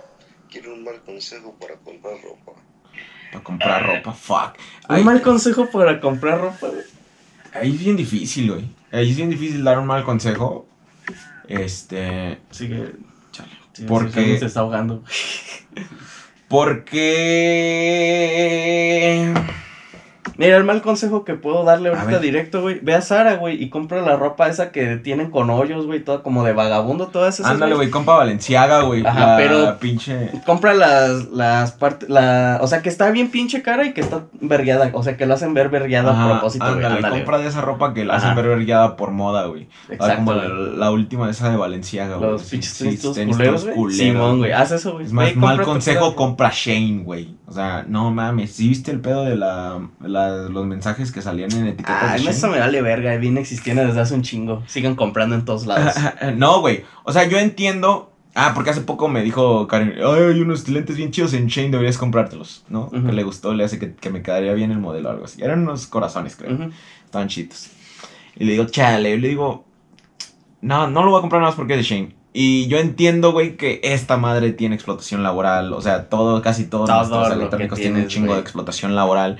Quiero un mal consejo para comprar ropa. Para comprar ropa, fuck. Un Ay, mal consejo para comprar ropa, güey. Ahí es bien difícil, güey. Ahí es bien difícil dar un mal consejo. Este. Sigue. Chale. Sí, ¿Por sí, qué? Se está ahogando. Porque. Mira, el mal consejo que puedo darle ahorita directo, güey. Ve a Sara, güey, y compra la ropa esa que tienen con hoyos, güey, toda como de vagabundo, todas esas. Ándale, güey, compa Valenciaga, güey. Ajá, la pero- pinche. Compra las, las partes, la, o sea, que está bien pinche cara y que está vergueada, o sea, que lo hacen ver vergueada a propósito, güey. ándale, Ándale, compra de esa ropa que la hacen Ajá. ver vergueada por moda, güey. Ah, como la, Exacto, la última esa de Valenciaga, güey. Los pinches sí, tenis culeros, güey. Simón, güey, haz eso, güey. Es más, mal consejo, compra Shane, güey. O sea, no mames. ¿Sí viste el pedo de la, la- los mensajes que salían en etiquetas Ay, de eso me vale verga, viene existiendo desde hace un chingo. Sigan comprando en todos lados. no, güey. O sea, yo entiendo. Ah, porque hace poco me dijo Karen, ay, hay unos lentes bien chidos en Shane, deberías comprártelos, ¿no? Ujú. Que le gustó, le hace que, que me quedaría bien el modelo o algo así. Eran unos corazones, creo. Ujú. Estaban chitos. Y le digo, chale, le digo, no, no lo voy a comprar nada más porque es de Shane. Y yo entiendo, güey, que esta madre tiene explotación laboral. O sea, todo, casi todos Todo nuestros lo que electrónicos tienen un chingo güey. de explotación laboral.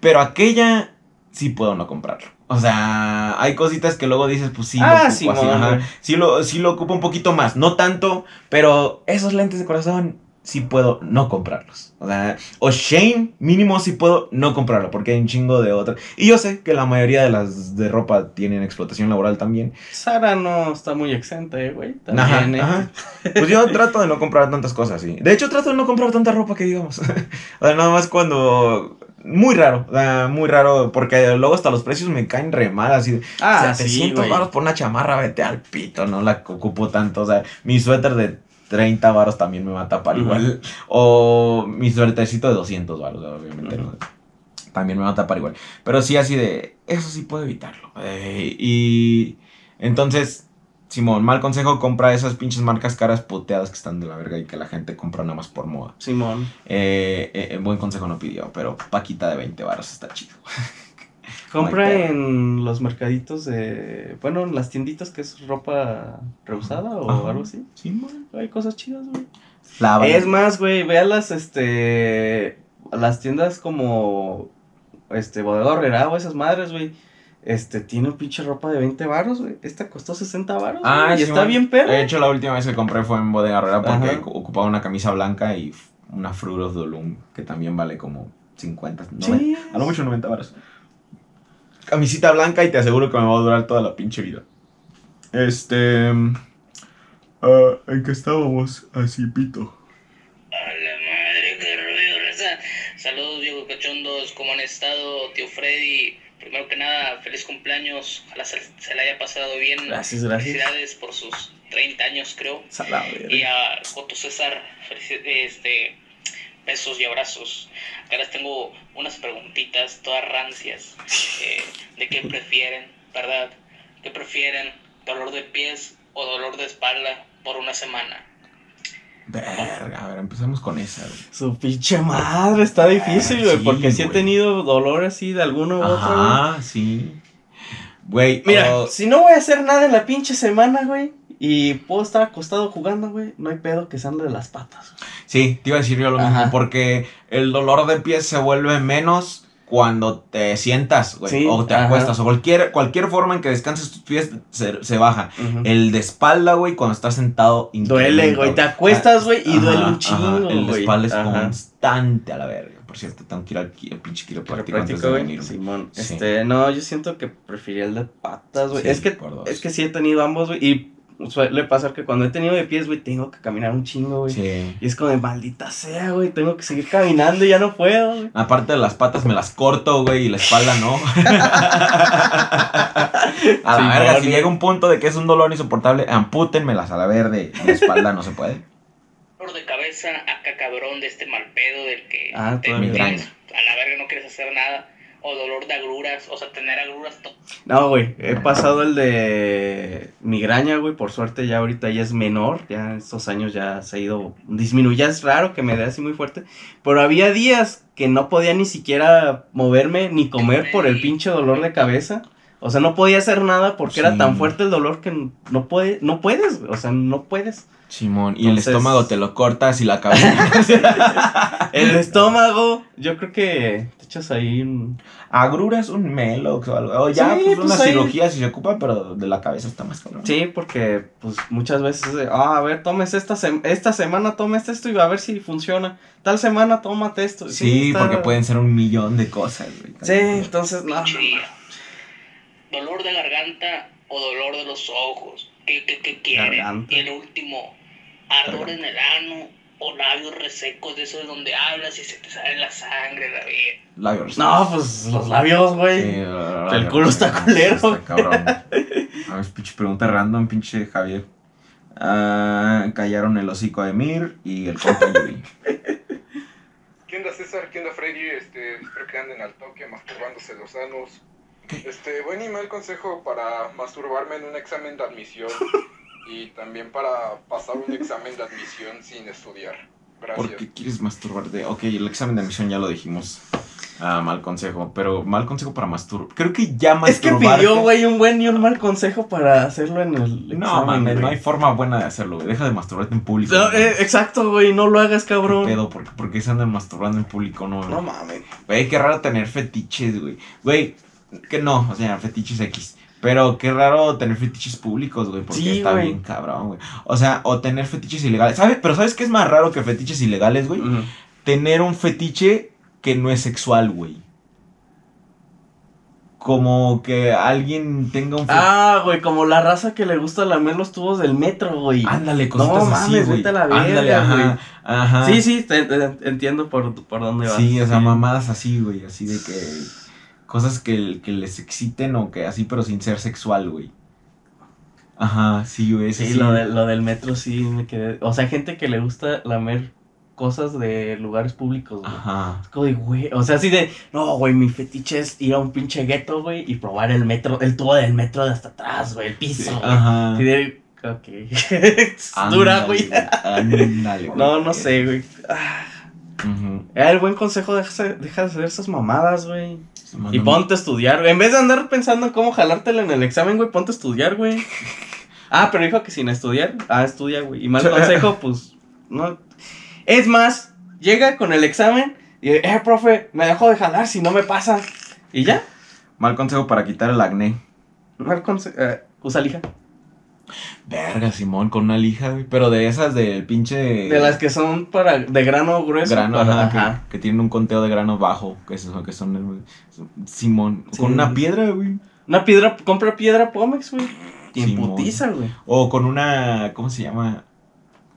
Pero aquella sí puedo no comprarlo. O sea, hay cositas que luego dices, pues sí, lo Ah, ocupo sí, así, ajá. sí, lo, sí lo ocupo un poquito más. No tanto, pero esos lentes de corazón sí puedo no comprarlos. O sea, o Shane mínimo sí puedo no comprarlo porque hay un chingo de otras. Y yo sé que la mayoría de las de ropa tienen explotación laboral también. Sara no está muy exenta, eh, güey. Ajá, eh. ajá. Pues yo trato de no comprar tantas cosas, sí. De hecho, trato de no comprar tanta ropa que digamos. o sea, nada más cuando... Muy raro, muy raro, porque luego hasta los precios me caen re mal, así de Ah, sí, 700 güey. varos por una chamarra, vete al pito, no la ocupo tanto, o sea, mi suéter de 30 varos también me va a tapar igual, o mi suétercito de 200 varos, obviamente. ¿no? también me va a tapar igual, pero sí así de, eso sí puedo evitarlo, eh, y entonces, Simón, mal consejo, compra esas pinches marcas caras puteadas que están de la verga y que la gente compra nada más por moda. Simón. Eh, eh, buen consejo no pidió, pero paquita de 20 varos está chido. Compra en los mercaditos de. Bueno, en las tienditas que es ropa reusada o Ajá. algo así. Simón. Hay cosas chidas, güey. Es más, güey, ve a las, este. a las tiendas como. Este, Bodega o esas madres, güey. Este, tiene un pinche ropa de 20 varos, güey. Esta costó 60 varos. Ah, y está bien perro. De hecho, la última vez que compré fue en Bodega Herrera porque Ajá. ocupaba una camisa blanca y una Fruit of the Loom que también vale como 50, 90, Sí. a lo mucho 90 varos. Camisita blanca y te aseguro que me va a durar toda la pinche vida. Este... ah, ¿En qué estábamos? Así, pito. A la madre, qué raza. Saludos, Diego Cachondos. ¿Cómo han estado, tío Freddy? Primero que nada, feliz cumpleaños. Ojalá se, se le haya pasado bien. Gracias, gracias. Felicidades por sus 30 años, creo. Salado, güey. Y a Joto César, este, besos y abrazos. Acá les tengo unas preguntitas todas rancias. eh, ¿De qué prefieren, verdad? ¿Qué prefieren? ¿Dolor de pies o dolor de espalda por una semana? Verga, a ver, empezamos con esa, güey. Su pinche madre, está difícil, güey. sí, porque sí he güey. tenido dolor así de alguno u otro, güey. Ajá, sí. Güey, Mira, oh, si no voy a hacer nada en la pinche semana, güey, y puedo estar acostado jugando, güey, no hay pedo que se ande de las patas. Sí, te iba a decir yo lo mismo, porque el dolor de pies se vuelve menos cuando te sientas, güey, Sí, o te ajá. acuestas, o cualquier, cualquier forma en que descanses tus pies se, se baja. Ujú. El de espalda, güey, cuando estás sentado, Duele, güey, te acuestas, güey, y Ajá, duele un chingo, El de espalda es constante a la verga. Por cierto, tengo que ir al, pinche quiropráctico antes de venir. Simón. Sí. Este, no, yo siento que preferiría el de patas, güey. Sí, es que, es que sí he tenido ambos, güey, y suele pasar que cuando he tenido de pies, güey, tengo que caminar un chingo, güey. Sí. Y es como de maldita sea, güey, tengo que seguir caminando y ya no puedo, güey. Aparte de las patas me las corto, güey, y la espalda no. a la Sí, verga, no, si llega un punto de que es un dolor insoportable, ampútenmelas a la verde. La espalda no se puede. dolor de cabeza, acá cabrón de este mal pedo del que Ah, te a la verga no quieres hacer nada, o dolor de agruras, o sea, tener agruras No, güey, he pasado el de migraña, güey, por suerte ya ahorita ya es menor, ya estos años ya se ha ido disminuyendo, ya es raro que me dé así muy fuerte, pero había días que no podía ni siquiera moverme ni comer por el pinche dolor de cabeza, O sea, no podía hacer nada porque Sí. era tan fuerte el dolor que no, puede, no puedes, güey. O sea, no puedes. Simón, y el estómago te lo cortas y la cabeza. El estómago, yo creo que te echas ahí un... Agruras un Melox o algo. O ya, Sí, pues, pues, una ahí- cirugía si se ocupa, pero de la cabeza está más cabrón. Sí, porque pues muchas veces, ah, a ver, tomes esta, sem- esta semana, tomes esto y a ver si funciona. Tal semana, tómate esto. Sí, está- porque pueden ser un millón de cosas, güey. Sí, entonces, no. Dolor de garganta o dolor de los ojos. ¿Qué, qué, qué quiere? Garganta. Y el último, ardor en el ano o labios resecos de esos donde hablas y se te sale la sangre, la vida. Labios. No, pues los labios, güey. Sí, El culo está culero. Está cabrón. A ver, pinche pregunta random, pinche Javier. Ah, callaron el hocico de Mir y el compa Yuri. ¿Qué onda César? ¿Qué onda Freddy? Este, espero que anden al toque masturbándose los sanos. Este, buen y mal consejo para masturbarme en un examen de admisión y también para pasar un examen de admisión sin estudiar. ¿Por Gracias. qué quieres masturbarte? Ok, el examen de admisión ya lo dijimos. Ah, mal consejo, pero mal consejo para masturbar. Creo que ya Es que masturbarte. pidió, güey, un buen y un mal consejo para hacerlo en el No, examen, mames, no hay forma buena de hacerlo, güey. Deja de masturbarte en público. No, güey. eh, exacto, güey, no lo hagas, ¿Qué cabrón. pedo? ¿Por qué, por qué se andan masturbando en público? No, No mames. Güey, qué raro tener fetiches, güey. Güey, que no, o sea, fetiches X. Pero qué raro tener fetiches públicos, güey, porque Sí, está bien cabrón, güey. O sea, o tener fetiches ilegales. ¿Sabes? Pero ¿sabes qué es más raro que fetiches ilegales, güey? Tener un fetiche que no es sexual, güey. Como que alguien tenga un fetiche. Ah, güey, como la raza que le gusta lamer los tubos del metro, güey. Ándale, cositas No así, güey. la verga, Ándale, ajá. güey. Ajá. Sí, sí, te- te- entiendo por, por dónde vas. Sí, o sea, mamadas así, güey, así de que cosas que, que les exciten o que así, pero sin ser sexual, güey. Ajá, sí, güey, Sí, sí. Lo, de- lo del metro sí me quedé. O sea, gente que le gusta lamer cosas de lugares públicos, güey. Ajá. Es como de, güey, o sea, así de, no, güey, mi fetiche es ir a un pinche gueto, güey, y probar el metro, el tubo del metro de hasta atrás, güey, el piso, güey. Ajá. Así de, ok. Dura, güey. No, no sé, güey. Ah, El buen consejo, deja, deja de hacer esas mamadas, güey. Y ponte a estudiar, güey. En vez de andar pensando en cómo jalártela en el examen, güey, ponte a estudiar, güey. Ah, pero dijo que sin estudiar. Ah, estudia, güey. Y mal consejo, pues, no. Es más, llega con el examen y, eh, profe, me dejo de jalar si no me pasa. Y ya, Mal consejo para quitar el acné. mal consejo. usa lija. Verga, Simón, con una lija, güey. Pero de esas del pinche. De las que son para, de grano grueso. grano, para- ajá, ajá. Que, que tienen un conteo de grano bajo. Que son, que son Simón. Sí. Con una piedra, güey. Una piedra, compra piedra Pomex, güey. Y putiza, güey. O con una. ¿Cómo se llama?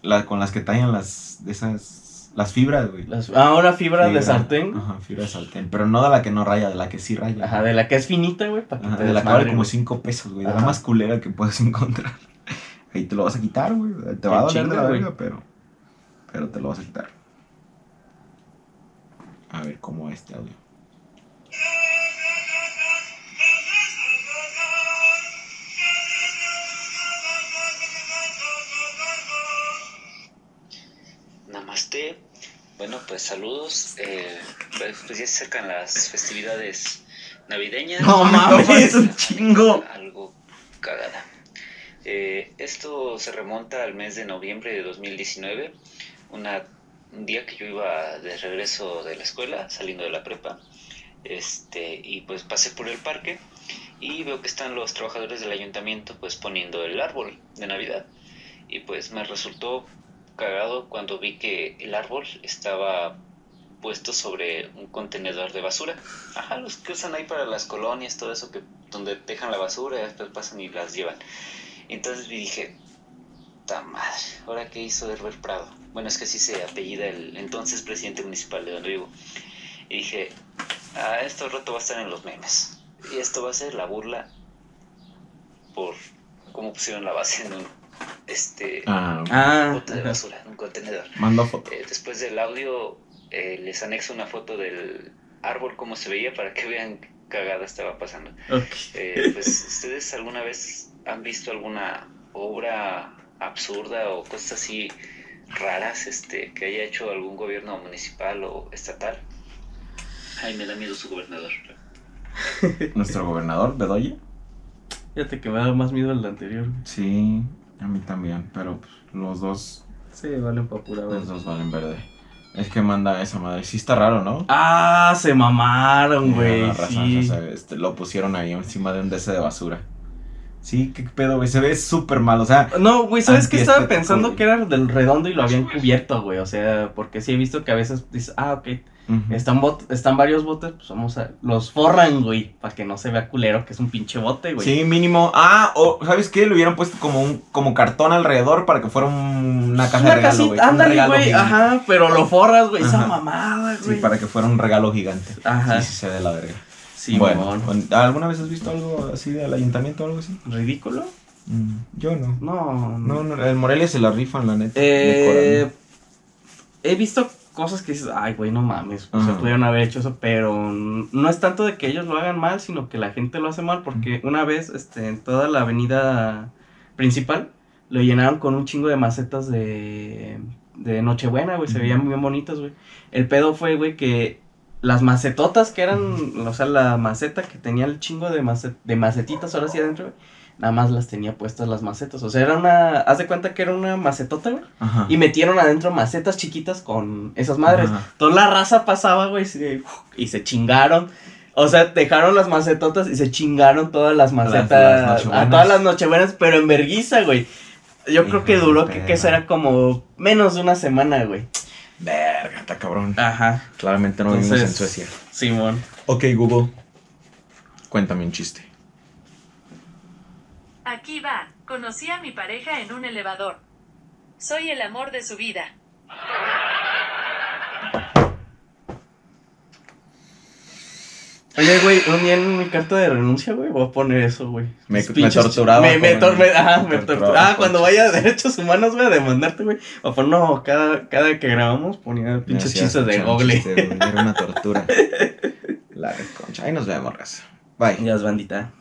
La, con las que tallan las. De esas. Las fibras, güey. Las- Ah, una fibra de sartén. Ajá, fibra de sartén. Pero no de la que no raya, de la que sí raya. Ajá, de la que es finita, güey, para que Ajá, te de la que vale como güey. 5 pesos, güey. De la más culera que puedes encontrar. Ahí te lo vas a quitar, güey. Te va a doler de la verga, pero. Pero te lo vas a quitar. A ver cómo va este audio. Namaste. Bueno, pues saludos. Eh, pues pues ya se acercan las festividades navideñas. No mames, un chingo. Algo cagada. Eh, esto se remonta al mes de noviembre de 2019. Una, un día que yo iba de regreso de la escuela, saliendo de la prepa. Este, y pues pasé por el parque y veo que están los trabajadores del ayuntamiento pues poniendo el árbol de Navidad. Y pues me resultó cagado cuando vi que el árbol estaba puesto sobre un contenedor de basura. Ajá, los que usan ahí para las colonias, todo eso que donde dejan la basura y después pasan y las llevan. Entonces dije, ta madre, ahora qué hizo Herbert Prado. Bueno, es que así se apellida el entonces presidente municipal de donde vivo. Y dije, ah, esto rato va a estar en los memes. Y esto va a ser la burla por cómo pusieron la base en un este Ah, Ah, bote de basura, en un contenedor. mando foto. Eh, después del audio eh, les anexo una foto del árbol como se veía para que vean qué cagada estaba pasando. Eh, pues ustedes alguna vez han visto alguna obra absurda o cosas así raras este que haya hecho algún gobierno municipal o estatal. Ay, me da miedo su gobernador. Nuestro gobernador, Bedoya. Fíjate que me da más miedo el anterior. Sí, a mí también, pero pues, los dos, Sí, valen pa' pura los vez. dos valen verde. Es que manda esa madre. Sí está raro, ¿no? Ah, se mamaron, güey. raza, Sí. o sea, este, lo pusieron ahí encima de un DC de basura. Sí, qué pedo, güey. Se ve súper mal, o sea. No, güey, ¿sabes qué? Estaba pensando que era del redondo y lo habían cubierto, güey. O sea, porque sí he visto que a veces dices, ah, ok. Están, bot están varios botes, pues vamos a. Los forran, güey. Para que no se vea culero que es un pinche bote, güey. Sí, mínimo. Ah, o ¿sabes qué? Le hubieran puesto como un como cartón alrededor para que fuera un- una caja de Una regalo, güey. ándale, güey. Ajá, pero lo forras, güey. Esa mamada, Sí, güey. para que fuera un regalo gigante. Ajá. Sí, sí, se ve la verga. Sí, bueno. ¿alguna vez has visto algo así del ayuntamiento o algo así? ¿Ridículo? Mm, yo no. No, No, no, el Morelia se la rifan, la neta. Eh, he visto cosas que dices, ay, güey, no mames. O sea, pudieron haber hecho eso, pero no es tanto de que ellos lo hagan mal, sino que la gente lo hace mal, porque una vez, este, en toda la avenida principal, lo llenaron con un chingo de macetas de, de Nochebuena, güey, se veían bien bonitas, güey. El pedo fue, güey, que las macetotas que eran, o sea, la maceta que tenía el chingo de, macet- de macetitas ahora sí adentro, güey, nada más las tenía puestas las macetas. O sea, era una, haz de cuenta que era una macetota, güey. Ajá. Y metieron adentro macetas chiquitas con esas madres. Ajá. Toda la raza pasaba, güey, y se chingaron. O sea, dejaron las macetotas y se chingaron todas las macetas. las a nochebuenas. todas las nochebuenas, pero en verguiza, güey. Yo creo que duró, que, que era como menos de una semana, güey. Verga, está cabrón. Ajá. Claramente no vivimos en Entonces- Suecia. Simón. Ok, Google. Cuéntame un chiste. Aquí va. Conocí a mi pareja en un elevador. Soy el amor de su vida. Oye, güey, un día en mi carta de renuncia, güey, voy a poner eso, güey. Me- torturaba Me, me, tor- me- ajá, me me torturaba torturaba. Ah, cuando vaya a derechos humanos, güey, a demandarte, güey. O pues no, cada, cada que grabamos ponía pinches chistes de Google. chiste, Era una tortura. La concha. Ahí nos vemos, raza. Bye. Ya es bandita.